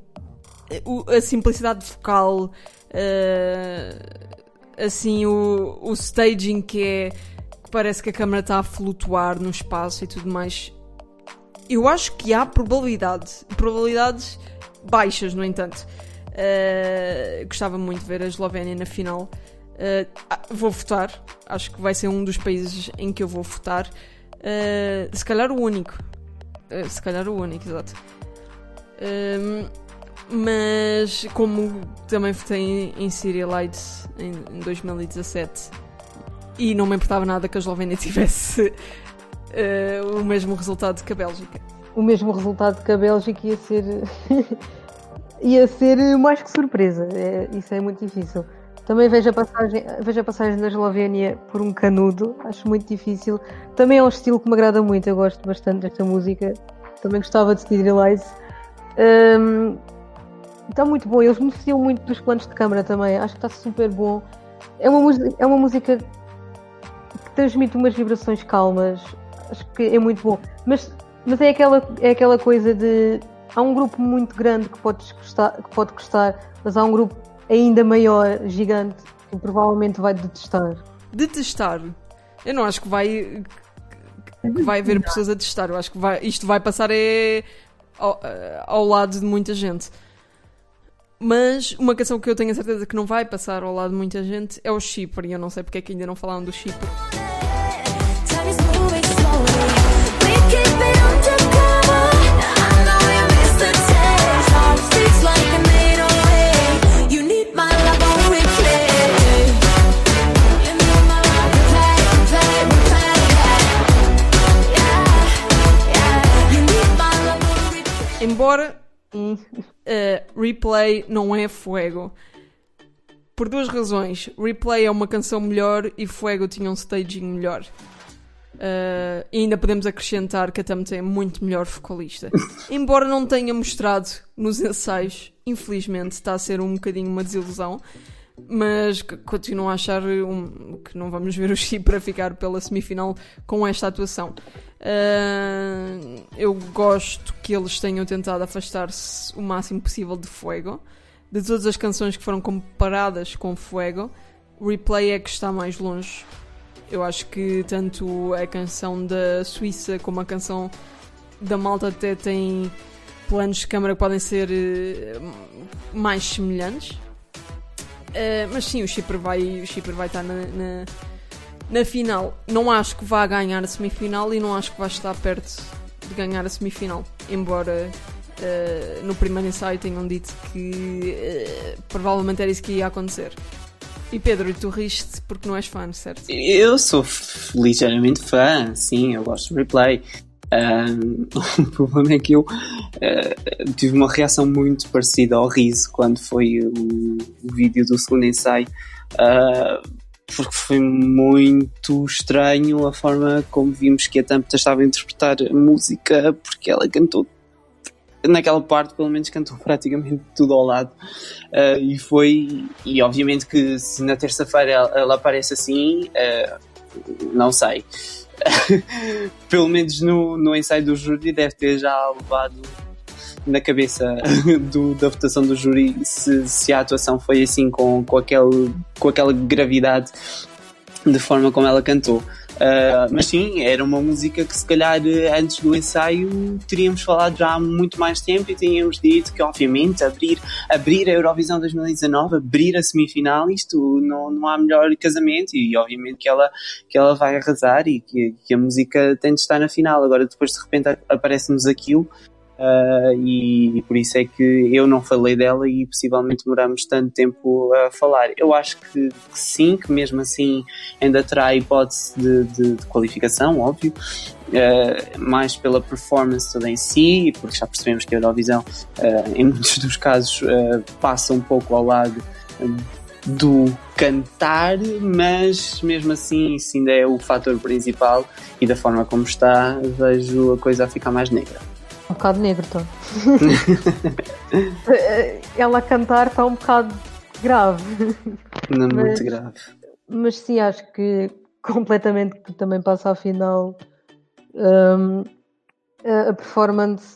[SPEAKER 1] A simplicidade vocal, eh, assim, o, o staging que é. que parece que a câmera está a flutuar no espaço e tudo mais. Eu acho que há probabilidade. Probabilidades baixas, no entanto. Uh, gostava muito de ver a Eslovénia na final. Uh, vou votar. Acho que vai ser um dos países em que eu vou votar. Uh, se calhar o único. Uh, se calhar o único, exato. Um, mas como também votei em, Syria Lights em, em 2017 e não me importava nada que a Eslovénia tivesse uh, o mesmo resultado que a Bélgica.
[SPEAKER 4] O mesmo resultado que a Bélgica ia ser. ia ser mais que surpresa. É- isso é muito difícil. Também vejo a, passagem, vejo a passagem da Eslovénia por um canudo, acho muito difícil. Também é um estilo que me agrada muito, eu gosto bastante desta música. Também gostava de Lights. Hum, está muito bom, eles beneficiam muito dos planos de câmara também, acho que está super bom. É uma, música- é uma música que transmite umas vibrações calmas, acho que é muito bom. Mas, mas é, aquela, é aquela coisa de. Há um grupo muito grande que, podes gostar, que pode gostar, mas há um grupo ainda maior, gigante, que provavelmente vai detestar.
[SPEAKER 1] Detestar. Eu não acho que vai. que vai haver pessoas a testar. Eu acho que vai, isto vai passar é ao, ao lado de muita gente. Mas uma canção que eu tenho a certeza que não vai passar ao lado de muita gente é o Chipre. E eu não sei porque é que ainda não falaram do Chipre. Embora uh, Replay não é Fuego. Por duas razões. Replay é uma canção melhor e Fuego tinha um staging melhor. Uh, e ainda podemos acrescentar que a Tamte é muito melhor vocalista. Embora não tenha mostrado nos ensaios, infelizmente está a ser um bocadinho uma desilusão. Mas continuo a achar um- que não vamos ver o Chip para ficar pela semifinal com esta atuação. Uh, eu gosto que eles tenham tentado afastar-se o máximo possível de Fuego. De todas as canções que foram comparadas com Fuego, Replay é que está mais longe. Eu acho que tanto a canção da Suíça como a canção da Malta até têm planos de câmara que podem ser eh, mais semelhantes. Eh, mas sim, o Chipre vai, o Chipre vai estar na, na, na final. Não acho que vá ganhar a semifinal e não acho que vai estar perto de ganhar a semifinal. Embora eh, no primeiro ensaio tenham dito que eh, provavelmente era isso que ia acontecer. E Pedro, tu riste porque não és fã, certo?
[SPEAKER 3] Eu sou ligeiramente fã, sim, eu gosto de replay. Ahm, o problema é que eu eh, tive uma reação muito parecida ao riso quando foi o, o vídeo do segundo ensaio, ah, porque foi muito estranho a forma como vimos que a Tampa estava a interpretar a música, porque ela cantou naquela parte pelo menos cantou praticamente tudo ao lado. Uh, e foi e obviamente que se na terça-feira ela, ela aparece assim uh, não sei. Pelo menos no, no ensaio do júri deve ter já levado na cabeça do- da votação do júri se, se a atuação foi assim com, com, aquele, com aquela gravidade de forma como ela cantou Uh, mas sim, era uma música que se calhar eh, antes do ensaio teríamos falado já há muito mais tempo e tínhamos dito que obviamente abrir, abrir a Eurovisão 2019, abrir a semifinal, isto não, não há melhor casamento e obviamente que ela, que ela vai arrasar e que, que a música tem de estar na final. Agora depois de repente aparece-nos aquilo Uh, e, e por isso é que eu não falei dela e possivelmente demoramos tanto tempo a falar. Eu acho que, que sim, que mesmo assim ainda terá hipótese de, de- de qualificação, óbvio, uh, mais pela performance toda em si, porque já percebemos que a Eurovisão, uh, em muitos dos casos, uh, passa um pouco ao lado do cantar, mas mesmo assim isso ainda é o fator principal e da forma como está, vejo a coisa a ficar mais negra.
[SPEAKER 4] Um bocado negro, tá? Ela a cantar está um bocado grave.
[SPEAKER 3] Não é
[SPEAKER 4] Mas-
[SPEAKER 3] muito grave.
[SPEAKER 4] Mas sim, acho que completamente que também passa à final. Hum, a, performance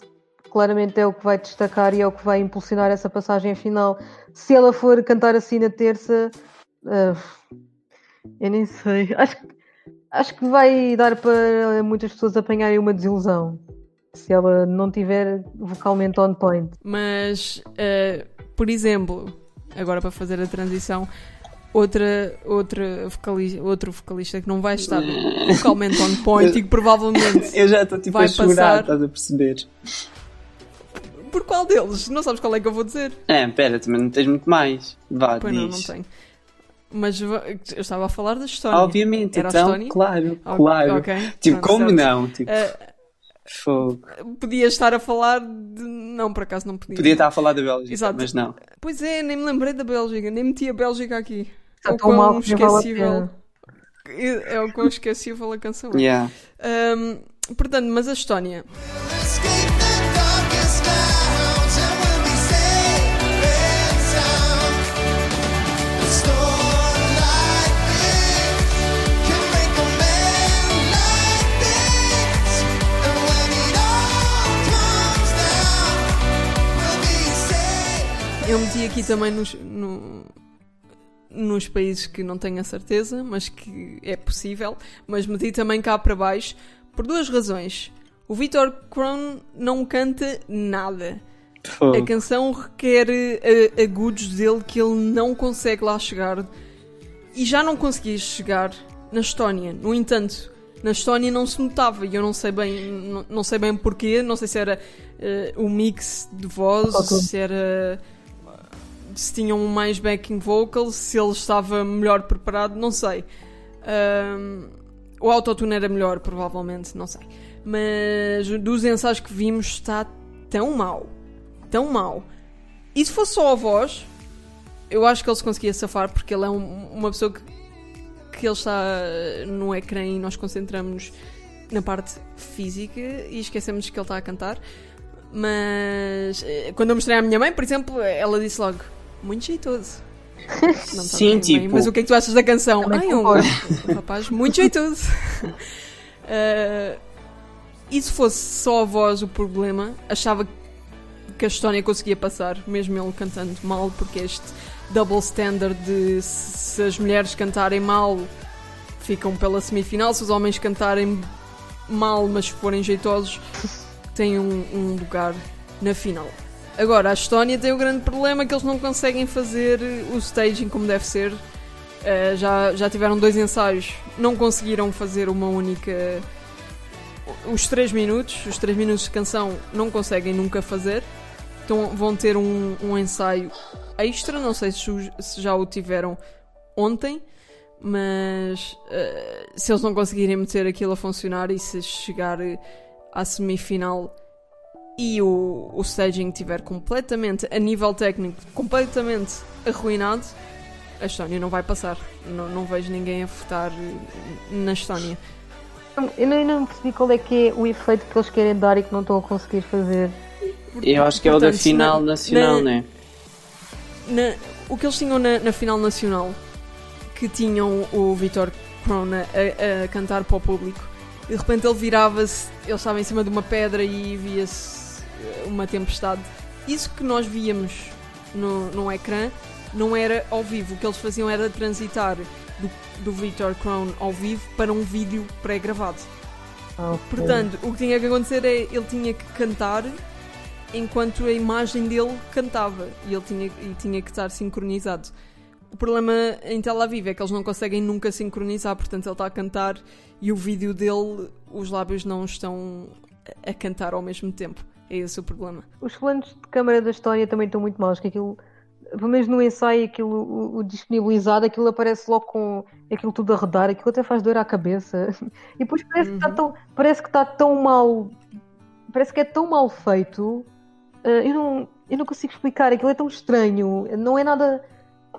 [SPEAKER 4] claramente é o que vai destacar e é o que vai impulsionar essa passagem final. Se ela for cantar assim na terça, ah, eu nem sei. Acho, que- acho que vai dar para muitas pessoas apanharem uma desilusão. Se ela não tiver vocalmente on point.
[SPEAKER 1] Mas, eh, por exemplo, agora para fazer a transição, outra, outra vocalista, outro vocalista que não vai estar vocalmente on point e que provavelmente.
[SPEAKER 3] Eu já estou tipo
[SPEAKER 1] Vai
[SPEAKER 3] a chorar,
[SPEAKER 1] passar.
[SPEAKER 3] estás a perceber?
[SPEAKER 1] Por qual deles? Não sabes qual é que eu vou dizer?
[SPEAKER 3] É, pera, também não tens muito mais. Vá,
[SPEAKER 1] Pois não, não
[SPEAKER 3] diz.
[SPEAKER 1] tenho. Mas eu estava a falar da Estónia.
[SPEAKER 3] Obviamente,
[SPEAKER 1] Era a
[SPEAKER 3] então, claro, claro.
[SPEAKER 1] ok,
[SPEAKER 3] Tipo,
[SPEAKER 1] pronto,
[SPEAKER 3] como
[SPEAKER 1] certo.
[SPEAKER 3] não? Tipo,
[SPEAKER 1] Eh,
[SPEAKER 3] fogo.
[SPEAKER 1] podia estar a falar de. Não, por acaso não podia.
[SPEAKER 3] Podia estar a falar da Bélgica,
[SPEAKER 1] Exato.
[SPEAKER 3] mas não.
[SPEAKER 1] Pois é, nem me lembrei da Bélgica, nem meti a Bélgica aqui.
[SPEAKER 4] Está
[SPEAKER 1] É o
[SPEAKER 4] tão mal que vale
[SPEAKER 1] esquecível. É o quão esquecível a canção. é.
[SPEAKER 3] Yeah.
[SPEAKER 1] Ahm, portanto, mas a Estónia. Eu meti aqui também nos, no- nos países que não tenho a certeza, mas que é possível. Mas meti também cá para baixo por duas razões. O Vitor Kron não canta nada.
[SPEAKER 3] Pô,
[SPEAKER 1] A canção requer eh, agudos dele que ele não consegue lá chegar. E já não conseguia chegar na Estónia. No entanto, na Estónia não se notava. E eu não sei bem, não, não sei bem porquê. Não sei se era eh, o mix de voz,
[SPEAKER 4] Autotune.
[SPEAKER 1] se era. Se tinham mais backing vocals, se ele estava melhor preparado, não sei. Ahm, o autotune era melhor, provavelmente, não sei. Mas dos ensaios que vimos está tão mau. Tão mau. E se fosse só a voz, eu acho que ele se conseguia safar porque ele é um- uma pessoa que, que ele está no ecrã e nós concentramos na parte física e esquecemos que ele está a cantar. Mas eh, quando eu mostrei à minha mãe, por exemplo, ela disse logo: muito jeitoso. Não tá
[SPEAKER 3] Sim,
[SPEAKER 1] bem,
[SPEAKER 3] tipo-
[SPEAKER 1] Mas o que é que tu achas da canção?
[SPEAKER 4] Também
[SPEAKER 1] Ai, um, um rapaz muito jeitoso. Eh, e se fosse só a voz o problema, achava que a Estónia conseguia passar, mesmo ele cantando mal, porque este double standard de se as mulheres cantarem mal ficam pela semifinal, se os homens cantarem mal, mas forem jeitosos, têm um, um lugar na final. Agora, a Estónia tem o grande problema que eles não conseguem fazer o staging como deve ser. Uh, já, já tiveram dois ensaios, não conseguiram fazer uma única. Os três minutos, os três minutos de canção, não conseguem nunca fazer. Então vão ter um, um ensaio extra, não sei se, se já o tiveram ontem, mas uh, se eles não conseguirem meter aquilo a funcionar e se chegar eh, à semifinal e o, o staging estiver completamente, a nível técnico, completamente arruinado, a Estónia não vai passar. Não, não vejo ninguém a votar eh, na Estónia.
[SPEAKER 4] Eu não, eu não percebi qual é que é o efeito que eles querem dar e que não estão a conseguir fazer.
[SPEAKER 3] eu acho que é o da final
[SPEAKER 1] na-
[SPEAKER 3] nacional,
[SPEAKER 1] na-
[SPEAKER 3] né?
[SPEAKER 1] Na- o que eles tinham na, na final nacional, que tinham o Vitor Crona a, a cantar para o público, e de repente ele virava-se, ele estava em cima de uma pedra e via-se uma tempestade. Isso que nós víamos no, no ecrã não era ao vivo, o que eles faziam era transitar do, do Vitor Crown ao vivo para um vídeo pré-gravado.
[SPEAKER 4] Ah, ok.
[SPEAKER 1] Portanto, o que tinha que acontecer é ele tinha que cantar enquanto a imagem dele cantava e ele tinha, e tinha que estar sincronizado. O problema em Tel Aviv é que eles não conseguem nunca sincronizar, portanto ele está a cantar e o vídeo dele, os lábios não estão a cantar ao mesmo tempo. É esse o problema.
[SPEAKER 4] Os planos de câmara da história também estão muito maus, que aquilo, pelo menos no ensaio, aquilo, o, o disponibilizado, aquilo aparece logo com aquilo tudo a rodar, aquilo até faz dor à cabeça. E depois parece que está tão, parece que está tão mal, parece que é tão mal feito, eh, eu não, eu não consigo explicar, aquilo é tão estranho, não é nada,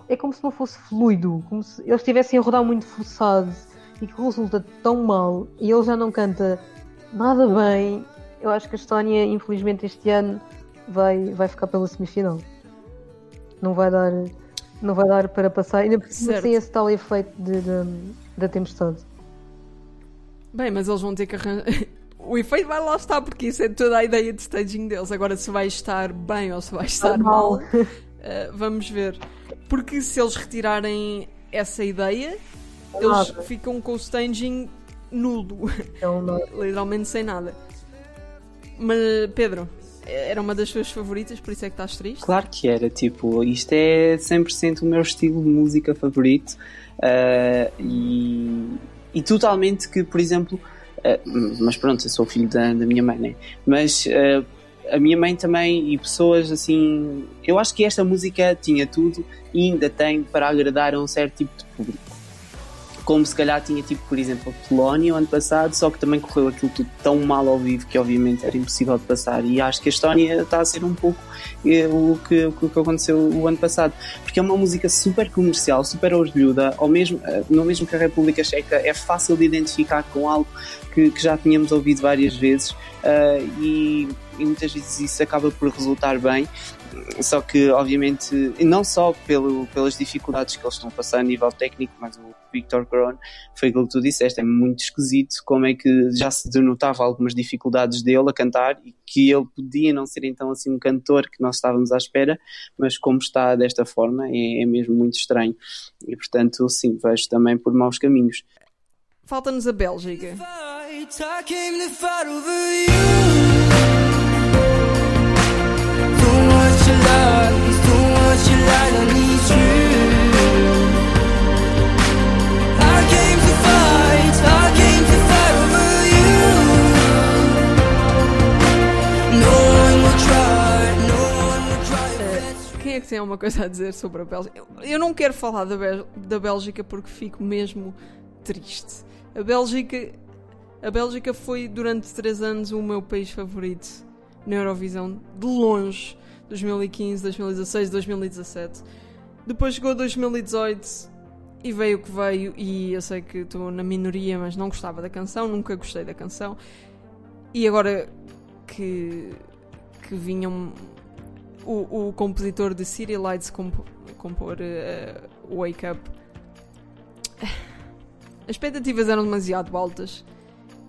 [SPEAKER 4] é como se não fosse fluido, como se eles estivessem a rodar muito forçado e que resulta tão mal e ele já não canta nada bem. Eu acho que a Estónia, infelizmente, este ano vai, vai ficar pela semifinal. Não vai dar, não vai dar para passar, ainda sem esse tal efeito de, de- da tempestade.
[SPEAKER 1] Bem, mas eles vão ter que arranjar. O efeito vai lá estar, porque isso é toda a ideia de staging deles. Agora, se vai estar bem ou se vai estar
[SPEAKER 4] mal.
[SPEAKER 1] mal, eh, vamos ver. Porque se eles retirarem essa ideia, eles ficam com o staging nulo.
[SPEAKER 4] Não-
[SPEAKER 1] Literalmente sem nada. Mas, Pedro, era uma das tuas favoritas, por isso é que estás triste?
[SPEAKER 3] Claro que era, tipo, isto é 100% o meu estilo de música favorito ah, e, e totalmente que, por exemplo, ah, mas pronto, eu sou filho da, da minha mãe, né? Mas ah, a minha mãe também e pessoas assim, eu acho que esta música tinha tudo e ainda tem para agradar a um certo tipo de público. Como se calhar tinha tipo, por exemplo, a Polónia o ano passado, só que também correu aquilo tudo tão mal ao vivo que obviamente era impossível de passar. E acho que a Estónia está a ser um pouco eh, o, que, o que aconteceu o ano passado. Porque é uma música super comercial, super orgulhuda, ao mesmo, eh, no mesmo que a República Checa é fácil de identificar com algo que, que já tínhamos ouvido várias vezes eh, e, e muitas vezes isso acaba por resultar bem. Só que, obviamente, não só pelo, pelas dificuldades que eles estão a passar a nível técnico, mas o Victor Crown foi aquilo que tu disseste, é muito esquisito como é que já se denotava algumas dificuldades dele a cantar e que ele podia não ser então assim um cantor que nós estávamos à espera, mas como está desta forma é, é mesmo muito estranho. E portanto, sim, vejo também por maus caminhos.
[SPEAKER 1] Falta-nos a Bélgica.
[SPEAKER 5] I
[SPEAKER 1] que tem alguma coisa a dizer sobre a Bélgica. Eu, eu não quero falar da, da Bélgica porque fico mesmo triste. A Bélgica, a Bélgica foi durante três anos o meu país favorito na Eurovisão, de longe. 2015, 2016, 2017. Depois chegou 2018 e veio o que veio. E eu sei que estou na minoria, mas não gostava da canção, nunca gostei da canção. E agora que, que vinham o, o compositor de City Lights compo- compor eh, Wake Up, as expectativas eram demasiado altas.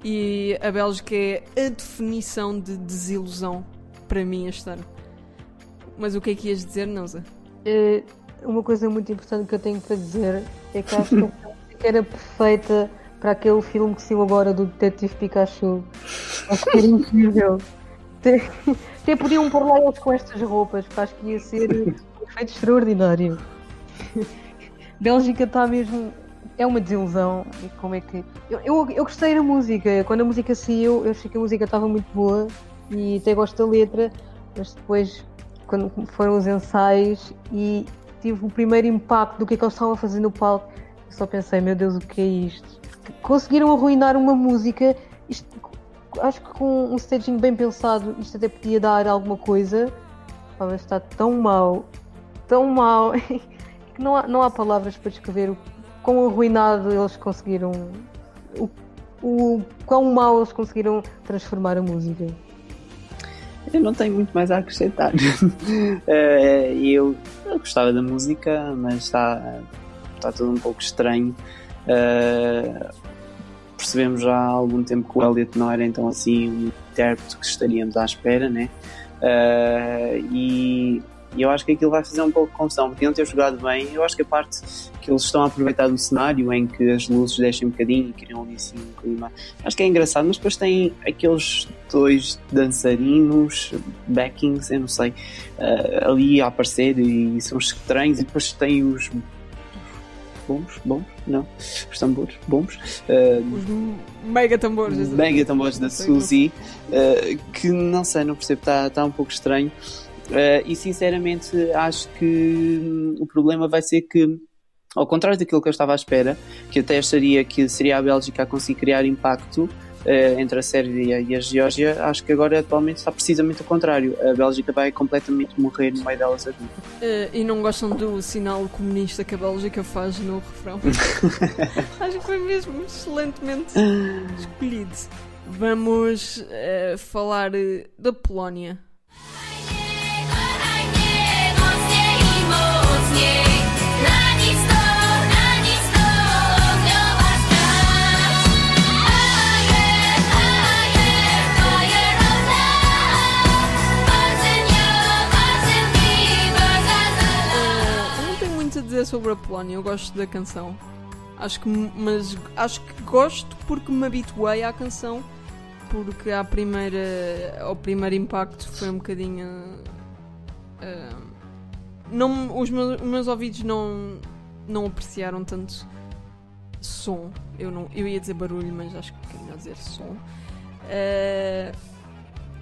[SPEAKER 1] E a Bélgica é a definição de desilusão para mim este ano. Mas o que é que ias dizer, Neuza?
[SPEAKER 4] Eh, uma coisa muito importante que eu tenho para dizer é que acho que era perfeita para aquele filme que saiu agora do Detetive Pikachu. Acho que era incrível. Até, podiam pôr lá eles com estas roupas, porque acho que ia ser um efeito extraordinário. Bélgica está mesmo. É uma desilusão. E como é que. Eu, eu, eu gostei da música. Quando a música saiu, eu achei que a música estava muito boa e até gosto da letra, mas depois, quando foram os ensaios e tive o primeiro impacto do que é que eles estavam a fazer no palco, eu só pensei, meu Deus, o que é isto? Conseguiram arruinar uma música. Acho que com um staging bem pensado, isto até podia dar alguma coisa. Mas está tão mal, tão mal, que não há, não há palavras para descrever o quão arruinado eles conseguiram. O, o quão mal eles conseguiram transformar a música.
[SPEAKER 3] Eu não tenho muito mais a acrescentar. Eh, eu, eu gostava da música, mas está, está tudo um pouco estranho. Eh, percebemos já há algum tempo que o Elliot não era então assim um intérprete que estaríamos à espera, né? Eh, e eu acho que aquilo vai fazer um pouco de confusão. Podiam ter jogado bem. Eu acho que a parte que eles estão a aproveitar do cenário em que as luzes deixam um bocadinho e criam ali assim um clima. Acho que é engraçado, mas depois tem aqueles dois dançarinos, backings, eu não sei, eh, ali a aparecer e são estranhos. E depois tem os bombos, bombos, não, os tambores, bombos, eh,
[SPEAKER 1] Os mega tambores.
[SPEAKER 3] mega tambores da Suzy, eh, que não sei, não percebo, está tá um pouco estranho. Eh, e sinceramente acho que hum, o problema vai ser que, ao contrário daquilo que eu estava à espera, que até acharia que seria a Bélgica a conseguir criar impacto entre a Sérvia e a Geórgia, acho que agora atualmente está precisamente o contrário. A Bélgica vai completamente morrer no meio delas agora.
[SPEAKER 1] Eh, e não gostam do sinal comunista que a Bélgica faz no refrão. Acho que foi mesmo excelentemente escolhido. Vamos eh, falar eh, da Polónia. Sobre a Polónia, eu gosto da canção. Acho que, mas acho que gosto porque me habituei à canção, porque à primeira, ao primeiro impacto foi um bocadinho. eh, não, os, meus, os meus ouvidos não, não apreciaram tanto som. Eu, não, eu ia dizer barulho, mas acho que é melhor dizer som. Eh,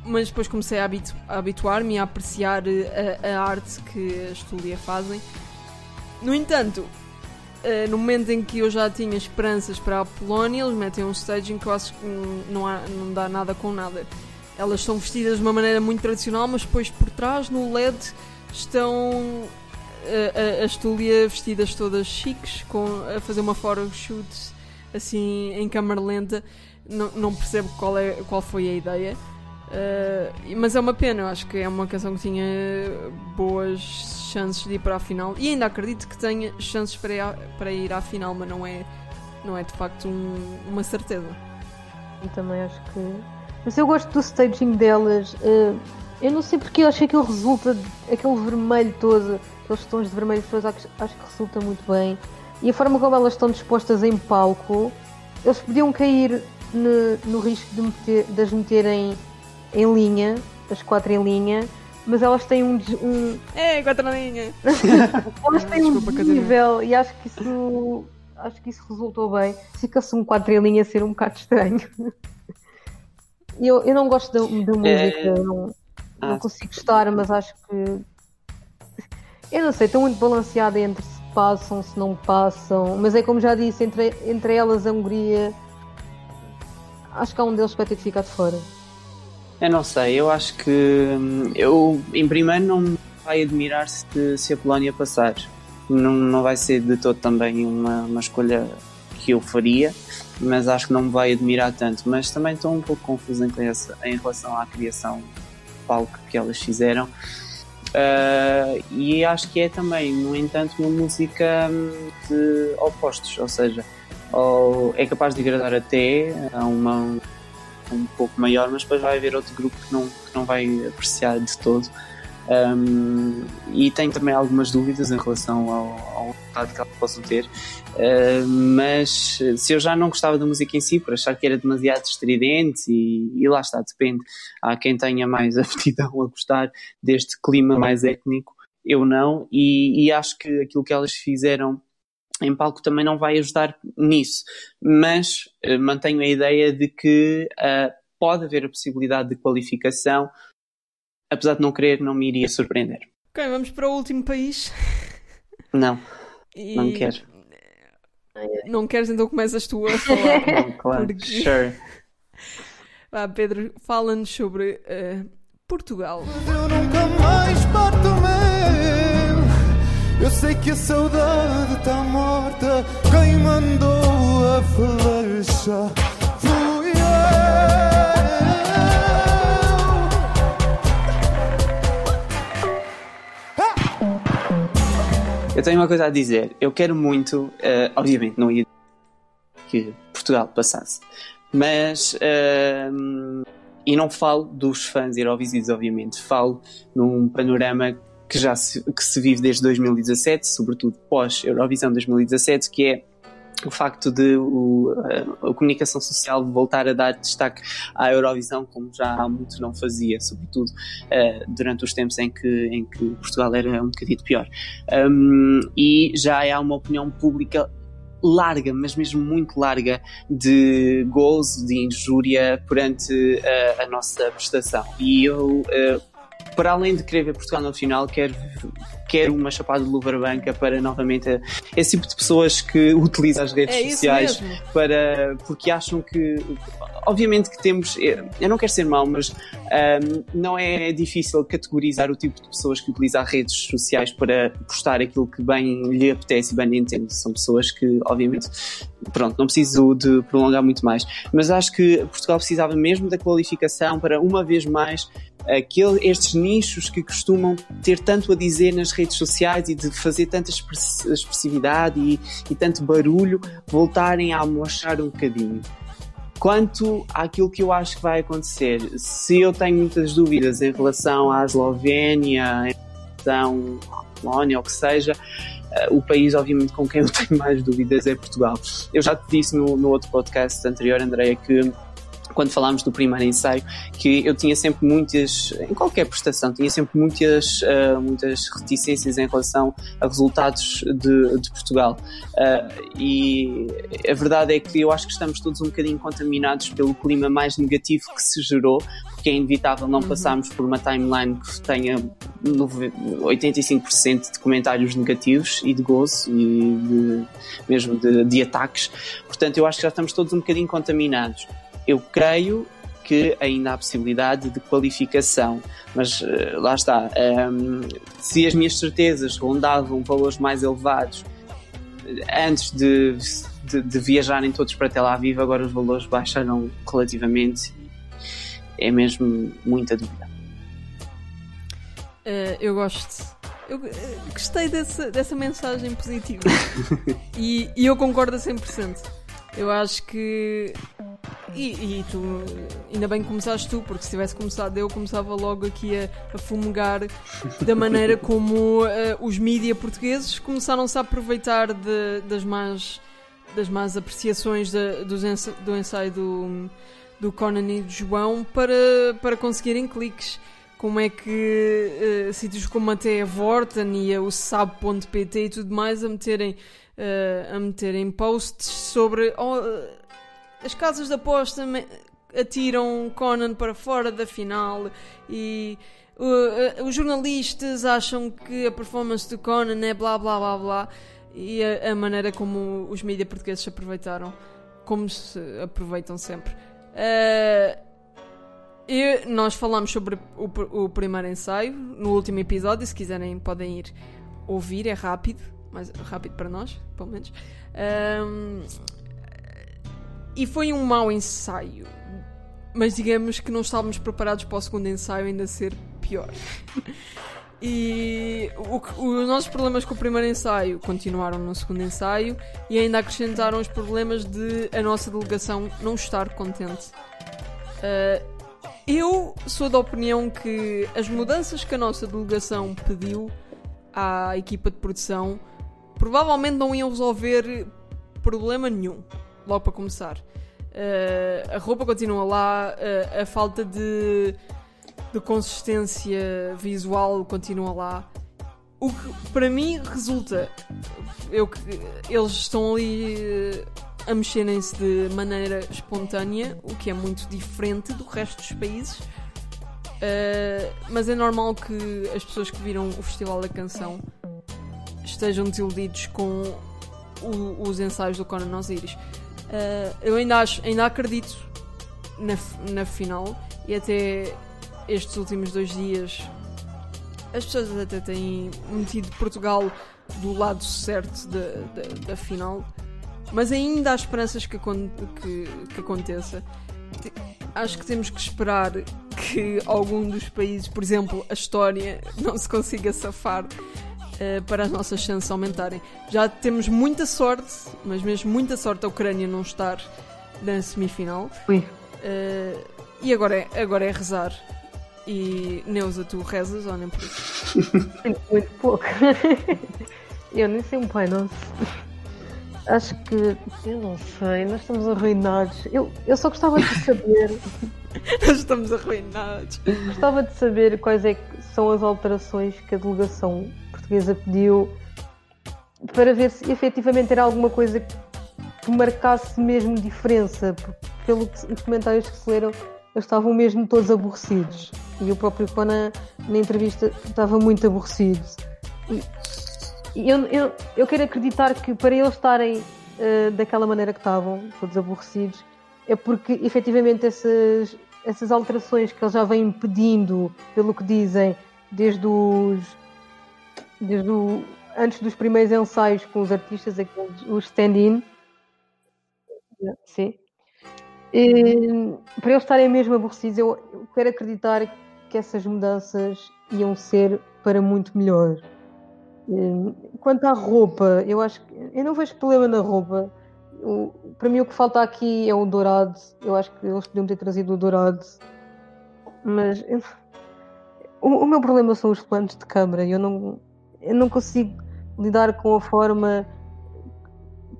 [SPEAKER 1] mas depois comecei a, habitu- a habituar-me a apreciar eh, a, a arte que as Tulia fazem. No entanto, eh, no momento em que eu já tinha esperanças para a Polónia, eles metem um staging que eu acho que não, há- não dá nada com nada. Elas estão vestidas de uma maneira muito tradicional, mas depois por trás, no LED, estão eh, a- Tulia vestidas todas chiques, com, a fazer uma photoshoot assim em câmara lenta. Não, não percebo qual, é, qual foi a ideia. Uh, mas é uma pena, eu acho que é uma canção que tinha boas chances de ir para a final e ainda acredito que tenha chances para ir à, para ir à final, mas não é, não é de facto um- uma certeza.
[SPEAKER 4] Eu também acho que. Mas eu gosto do staging delas. eh, eu não sei porque eu achei que ele resulta. aquele vermelho todo, aqueles tons de vermelho todos, acho, acho que resulta muito bem. E a forma como elas estão dispostas em palco, eles podiam cair no, no risco de, meter, de as meterem em linha, as quatro em linha, mas elas têm um, um,
[SPEAKER 1] É, quatro na linha!
[SPEAKER 4] elas têm um
[SPEAKER 1] Desculpa,
[SPEAKER 4] nível e acho que isso acho que isso resultou bem. Fica-se um quatro em linha a ser um bocado estranho. Eu, eu não gosto da, da música, não, não
[SPEAKER 3] ah.
[SPEAKER 4] consigo gostar, mas acho que Eu não sei, estou muito balanceada entre se passam, se não passam, mas é como já disse, entre, entre elas a Hungria, acho que há um deles que vai ter que ficar de fora.
[SPEAKER 3] Eu não sei, eu acho que hum, eu em primeiro não me vai admirar se, se a Polónia passar. Não, não vai ser de todo também uma, uma escolha que eu faria, mas acho que não me vai admirar tanto. Mas também estou um pouco confuso em, em relação à criação palco que elas fizeram. Ah, e acho que é também, no entanto, uma música hum, de opostos, ou seja, ou é capaz de agradar até a uma, um pouco maior, mas depois vai haver outro grupo que não, que não vai apreciar de todo. Um, e tenho também algumas dúvidas em relação ao, ao resultado que elas possam ter. Uh, mas se eu já não gostava da música em si, por achar que era demasiado estridente, e, e lá está, depende. Há quem tenha mais aptidão a gostar deste clima mais étnico, eu não, e, e acho que aquilo que elas fizeram em palco também não vai ajudar nisso. Mas eh, mantenho a ideia de que ah, pode haver a possibilidade de qualificação, apesar de não querer, não me iria surpreender.
[SPEAKER 1] Ok, vamos para o último país.
[SPEAKER 3] Não,
[SPEAKER 1] E-
[SPEAKER 3] não quero.
[SPEAKER 1] Não queres, então começas tu a falar.
[SPEAKER 3] Não, claro,
[SPEAKER 1] Porque-
[SPEAKER 3] sure.
[SPEAKER 1] Vá, Pedro, fala-nos sobre eh, Portugal.
[SPEAKER 5] Eu nunca mais. Eu sei que a saudade tá morta. Quem mandou a flecha fui
[SPEAKER 3] Eu tenho uma coisa a dizer. Eu quero muito, eh, obviamente, não ia que Portugal passasse, mas ehm, e não falo dos fãs eurovisivos, obviamente, falo num panorama que já se, que se vive desde 2017, sobretudo pós-Eurovisão 2017, que é o facto de o, a, a comunicação social voltar a dar destaque à Eurovisão como já há muito não fazia, sobretudo eh, durante os tempos em que, em que Portugal era um bocadinho pior. Um, e já há uma opinião pública larga, mas mesmo muito larga, de gozo, de injúria perante a, a nossa prestação. E eu, eh, para além de querer ver Portugal no final, quero, quero uma chapada de luva branca para novamente esse tipo de pessoas que utilizam as redes
[SPEAKER 1] É
[SPEAKER 3] sociais para porque acham que obviamente que temos eu não quero ser mau mas ahm, não é difícil categorizar o tipo de pessoas que utilizam as redes sociais para postar aquilo que bem lhe apetece e bem lhe entende. São pessoas que obviamente pronto não preciso de prolongar muito mais. Mas acho que Portugal precisava mesmo da qualificação para uma vez mais aquele, estes nichos que costumam ter tanto a dizer nas redes sociais e de fazer tanta express- expressividade e, e tanto barulho voltarem a mostrar um bocadinho. Quanto àquilo que eu acho que vai acontecer, se eu tenho muitas dúvidas em relação à Eslovénia, em relação à Polónia, ou que seja, eh, o país, obviamente, com quem eu tenho mais dúvidas é Portugal. Eu já te disse no, no outro podcast anterior, Andréia, que quando falámos do primeiro ensaio, que eu tinha sempre muitas, em qualquer prestação, tinha sempre muitas, ah, muitas reticências em relação a resultados de, de Portugal. Ah, e a verdade é que eu acho que estamos todos um bocadinho contaminados pelo clima mais negativo que se gerou, porque é inevitável não passarmos por uma timeline que tenha nove- 85% de comentários negativos e de gozo e de, mesmo de, de ataques. Portanto, eu acho que já estamos todos um bocadinho contaminados. Eu creio que ainda há possibilidade de qualificação, mas eh, lá está. ehm, se as minhas certezas rondavam valores mais elevados eh, antes de, de, de viajarem todos para Tel Aviv, agora os valores baixaram relativamente. É mesmo muita dúvida.
[SPEAKER 1] Eh, eu gosto. Eu gostei dessa, dessa mensagem positiva. e, e eu concordo a 100%. Eu acho que. E, e tu, ainda bem que começaste tu, porque se tivesse começado eu, começava logo aqui a, a fumegar da maneira como eh, os mídia portugueses começaram-se a aproveitar de- das, más, das más apreciações da- dos ensa- do ensaio do, do Conan e do João para, para conseguirem cliques. Como é que eh, sítios como até a Vorten e a o Sab.pt e tudo mais a meterem, eh, a meterem posts sobre oh, as casas de aposta atiram Conan para fora da final e Uh, uh, os jornalistas acham que a performance do Conan é blá blá blá blá e a, a maneira como os mídias portugueses se aproveitaram, como se aproveitam sempre. Uh, nós falámos sobre o, o primeiro ensaio no último episódio. Se quiserem, podem ir ouvir. É rápido, mas rápido para nós, pelo menos. E foi um mau ensaio, mas digamos que não estávamos preparados para o segundo ensaio ainda ser pior. E o os nossos problemas com o primeiro ensaio continuaram no segundo ensaio e ainda acrescentaram os problemas de a nossa delegação não estar contente. Ah, eu sou da opinião que as mudanças que a nossa delegação pediu à equipa de produção provavelmente não iam resolver problema nenhum, logo para começar. Ah, a roupa continua lá, ah, a falta de, de consistência visual continua lá. O que para mim resulta. Eu, eles estão ali eh, a mexerem-se de maneira espontânea, o que é muito diferente do resto dos países. Uh, mas é normal que as pessoas que viram o Festival da Canção estejam desiludidos com o- os ensaios do Conan Osiris. Uh, eu ainda, acho, ainda acredito na, na final e até estes últimos dois dias as pessoas até têm metido Portugal do lado certo da, da, da final, mas ainda há esperanças que, que, que aconteça. Te- Acho que temos que esperar que algum dos países, por exemplo, a história, não se consiga safar eh, para as nossas chances aumentarem. Já temos muita sorte, mas mesmo muita sorte a Ucrânia não estar na semifinal.
[SPEAKER 4] Ui.
[SPEAKER 1] Eh, e agora é, agora é rezar. E Neuza, tu rezas ou nem por isso?
[SPEAKER 4] Muito pouco. eu nem sei um pai nosso. Acho que. Eu não sei, nós estamos arruinados. Eu, eu só gostava de saber.
[SPEAKER 1] Nós estamos arruinados.
[SPEAKER 4] Gostava de saber quais é que são as alterações que a delegação portuguesa pediu para ver se efetivamente era alguma coisa que, marcasse mesmo diferença. porque Pelo que os comentários que se leram, eles estavam mesmo todos aborrecidos. E o próprio Conan, na entrevista, estava muito aborrecido. E eu, eu, eu quero acreditar que para eles estarem eh, daquela maneira que estavam, todos aborrecidos, é porque efetivamente essas, essas alterações que eles já vêm pedindo, pelo que dizem, desde os. desde o, antes dos primeiros ensaios com os artistas, aqueles, os stand-in. Sim. E, para eles estarem mesmo aborrecidos, eu, eu quero acreditar que essas mudanças iam ser para muito melhor. E, Quanto à roupa, eu acho que eu não vejo problema na roupa. O- para mim o que falta aqui é o dourado. Eu acho que eles podiam ter trazido o dourado. Mas eu- o, o meu problema são os planos de câmara. Eu não, eu não consigo lidar com a forma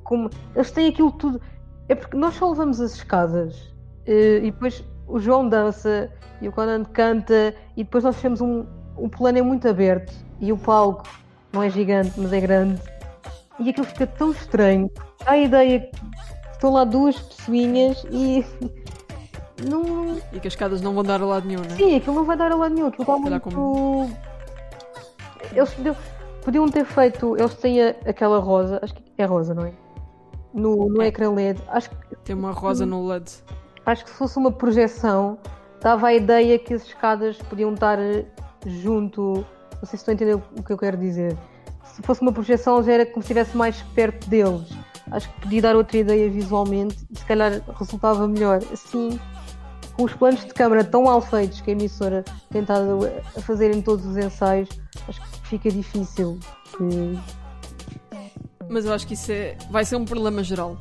[SPEAKER 4] como eles têm aquilo tudo. É porque nós só levamos as escadas eh, e depois o João dança e o Conan canta e depois nós temos um. O plano é muito aberto e o palco não é gigante, mas é grande. E aquilo fica tão estranho. Há a ideia que estão lá duas pessoinhas e. Não,
[SPEAKER 1] E que as escadas não vão dar a lado nenhum, né?
[SPEAKER 4] Sim, aquilo não vai dar a lado nenhum. Aquilo está muito. Eles podiam, podiam ter feito. Eles têm aquela rosa, acho que é rosa, não é? No, no
[SPEAKER 1] É.
[SPEAKER 4] ecrã LED. Acho, que-
[SPEAKER 1] Tem uma rosa no LED.
[SPEAKER 4] acho que se fosse uma projeção, dava a ideia que as escadas podiam estar eh, junto. Não sei se estou a entender o que eu quero dizer. Se fosse uma projeção, já era como se estivesse mais perto deles. Acho que podia dar outra ideia visualmente e se calhar resultava melhor. Assim, com os planos de câmara tão mal feitos que a emissora tem estado a fazer em todos os ensaios, acho que fica difícil. que-
[SPEAKER 1] Mas eu acho que isso é, vai ser um problema geral.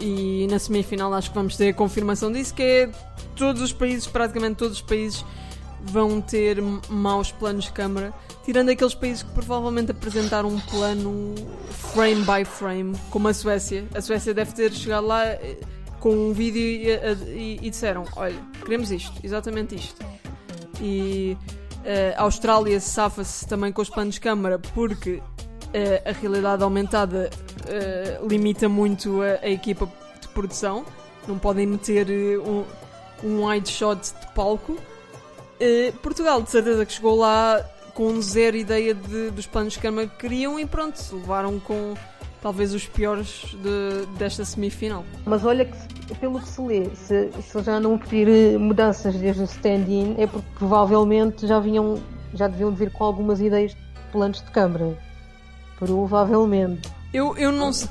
[SPEAKER 1] E na semifinal acho que vamos ter a confirmação disso, que é todos os países, praticamente todos os países, vão ter maus planos de câmara, tirando aqueles países que provavelmente apresentaram um plano frame by frame, como a Suécia. A Suécia deve ter chegado lá eh, com um vídeo e, e- e disseram: Olha, queremos isto, exatamente isto. E eh, a Austrália safa-se também com os planos de câmara porque eh, a realidade aumentada eh, limita muito a, a equipa de produção. Não podem meter eh, um, um wide shot de palco. Eh, Portugal, de certeza que chegou lá com zero ideia de- dos planos que a queriam e pronto, levaram com talvez os piores de- desta semifinal.
[SPEAKER 4] Mas olha que, se- pelo que se lê, se, se já não pedir eh, mudanças desde o stand-in, é porque provavelmente já vinham, já deviam vir com algumas ideias de planos de Câmara. Provavelmente.
[SPEAKER 1] Eu, eu não sei.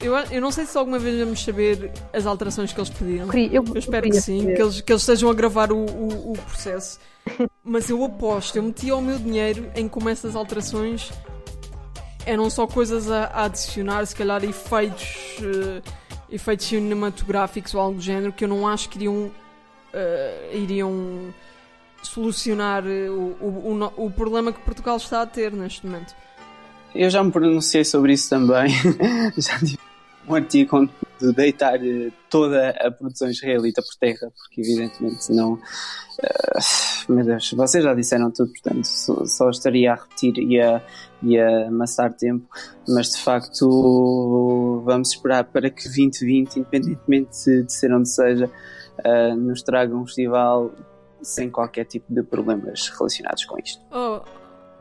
[SPEAKER 1] Eu, eu não sei se alguma vez vamos saber as alterações que eles pediram.
[SPEAKER 4] Queria- eu-
[SPEAKER 1] Eu espero
[SPEAKER 4] eu
[SPEAKER 1] que sim,
[SPEAKER 4] saber.
[SPEAKER 1] que eles, que eles estejam a gravar o, o, o processo. Mas eu aposto, eu meti o meu dinheiro em como essas alterações eram só coisas a, a adicionar, se calhar efeitos, eh, efeitos cinematográficos ou algo do género que eu não acho que iriam, eh, iriam solucionar eh, o, o, o o problema que Portugal está a ter neste momento.
[SPEAKER 3] Eu já me pronunciei sobre isso também. já tive um artigo pude deitar eh, toda a produção israelita por terra, porque evidentemente não. eh, meu Deus, vocês já disseram tudo, portanto só, estaria a repetir e a, e a amassar tempo, mas de facto vamos esperar para que 2020, independentemente de, de ser onde seja, eh, nos traga um festival sem qualquer tipo de problemas relacionados com isto.
[SPEAKER 1] Oh,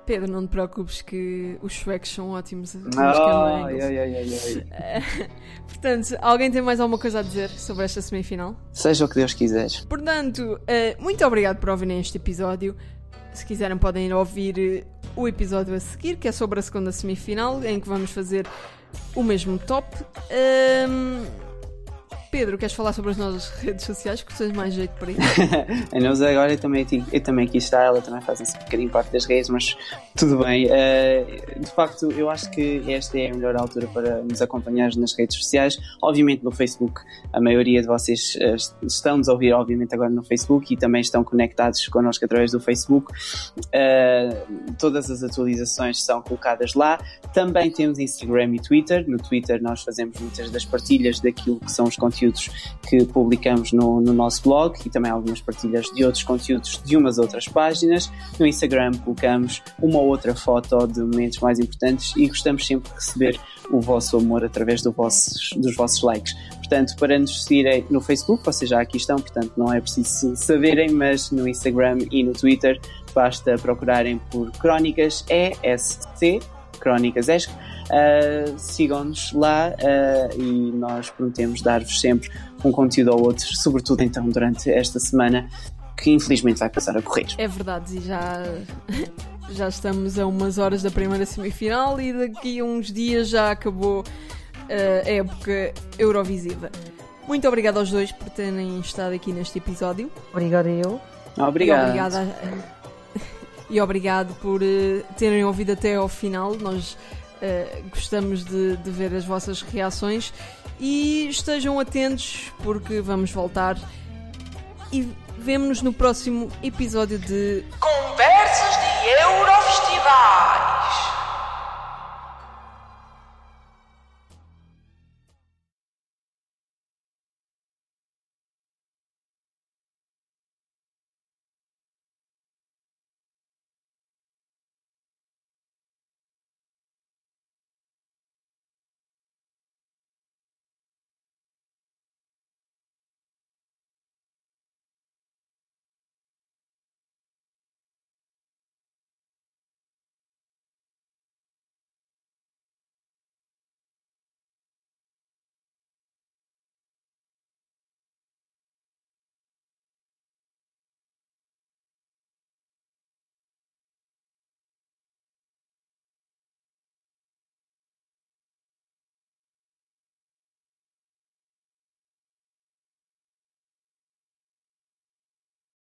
[SPEAKER 1] Pedro, não te preocupes que os suecos são ótimos angles.
[SPEAKER 3] ai, ai, ai.
[SPEAKER 1] Portanto, alguém tem mais alguma coisa a dizer sobre esta semifinal?
[SPEAKER 3] Seja o que Deus quiser.
[SPEAKER 1] Portanto, eh, muito obrigado por ouvirem este episódio. Se quiserem, podem ir ouvir eh, o episódio a seguir, que é sobre a segunda semifinal, em que vamos fazer o mesmo top. Ahm, Pedro, queres falar sobre as nossas redes sociais? Que tens mais jeito para isso?
[SPEAKER 3] A agora eu também, eu também aqui está, ela também faz assim um bocadinho parte das redes, mas tudo bem. Eh, de facto, eu acho que esta é a melhor altura para nos acompanhar nas redes sociais. Obviamente no Facebook, a maioria de vocês eh, estão-nos a ouvir, obviamente, agora no Facebook e também estão conectados connosco através do Facebook. Eh, todas as atualizações são colocadas lá. Também temos Instagram e Twitter. No Twitter nós fazemos muitas das partilhas daquilo que são os conteúdos que publicamos no, no nosso blog e também algumas partilhas de outros conteúdos de umas outras páginas. No Instagram colocamos uma ou outra foto de momentos mais importantes e gostamos sempre de receber o vosso amor através do vossos, dos vossos likes. Portanto, para nos seguirem no Facebook, vocês já aqui estão, portanto não é preciso saberem, mas no Instagram e no Twitter basta procurarem por Crónicas ESC, Crónicas ESC. Uh, sigam-nos lá uh, e nós prometemos dar-vos sempre um conteúdo ou outro, sobretudo então durante esta semana que infelizmente vai passar a correr.
[SPEAKER 1] É verdade, e já, já estamos a umas horas da primeira semifinal e daqui a uns dias já acabou eh, a época Eurovisiva. Muito obrigado aos dois por terem estado aqui neste episódio.
[SPEAKER 4] Obrigada eu.
[SPEAKER 1] Obrigada a- e obrigado por eh, terem ouvido até ao final. Nós eh, gostamos de, de ver as vossas reações e estejam atentos porque vamos voltar e vemo-nos no próximo episódio de
[SPEAKER 2] Conversas de Eurofestivais.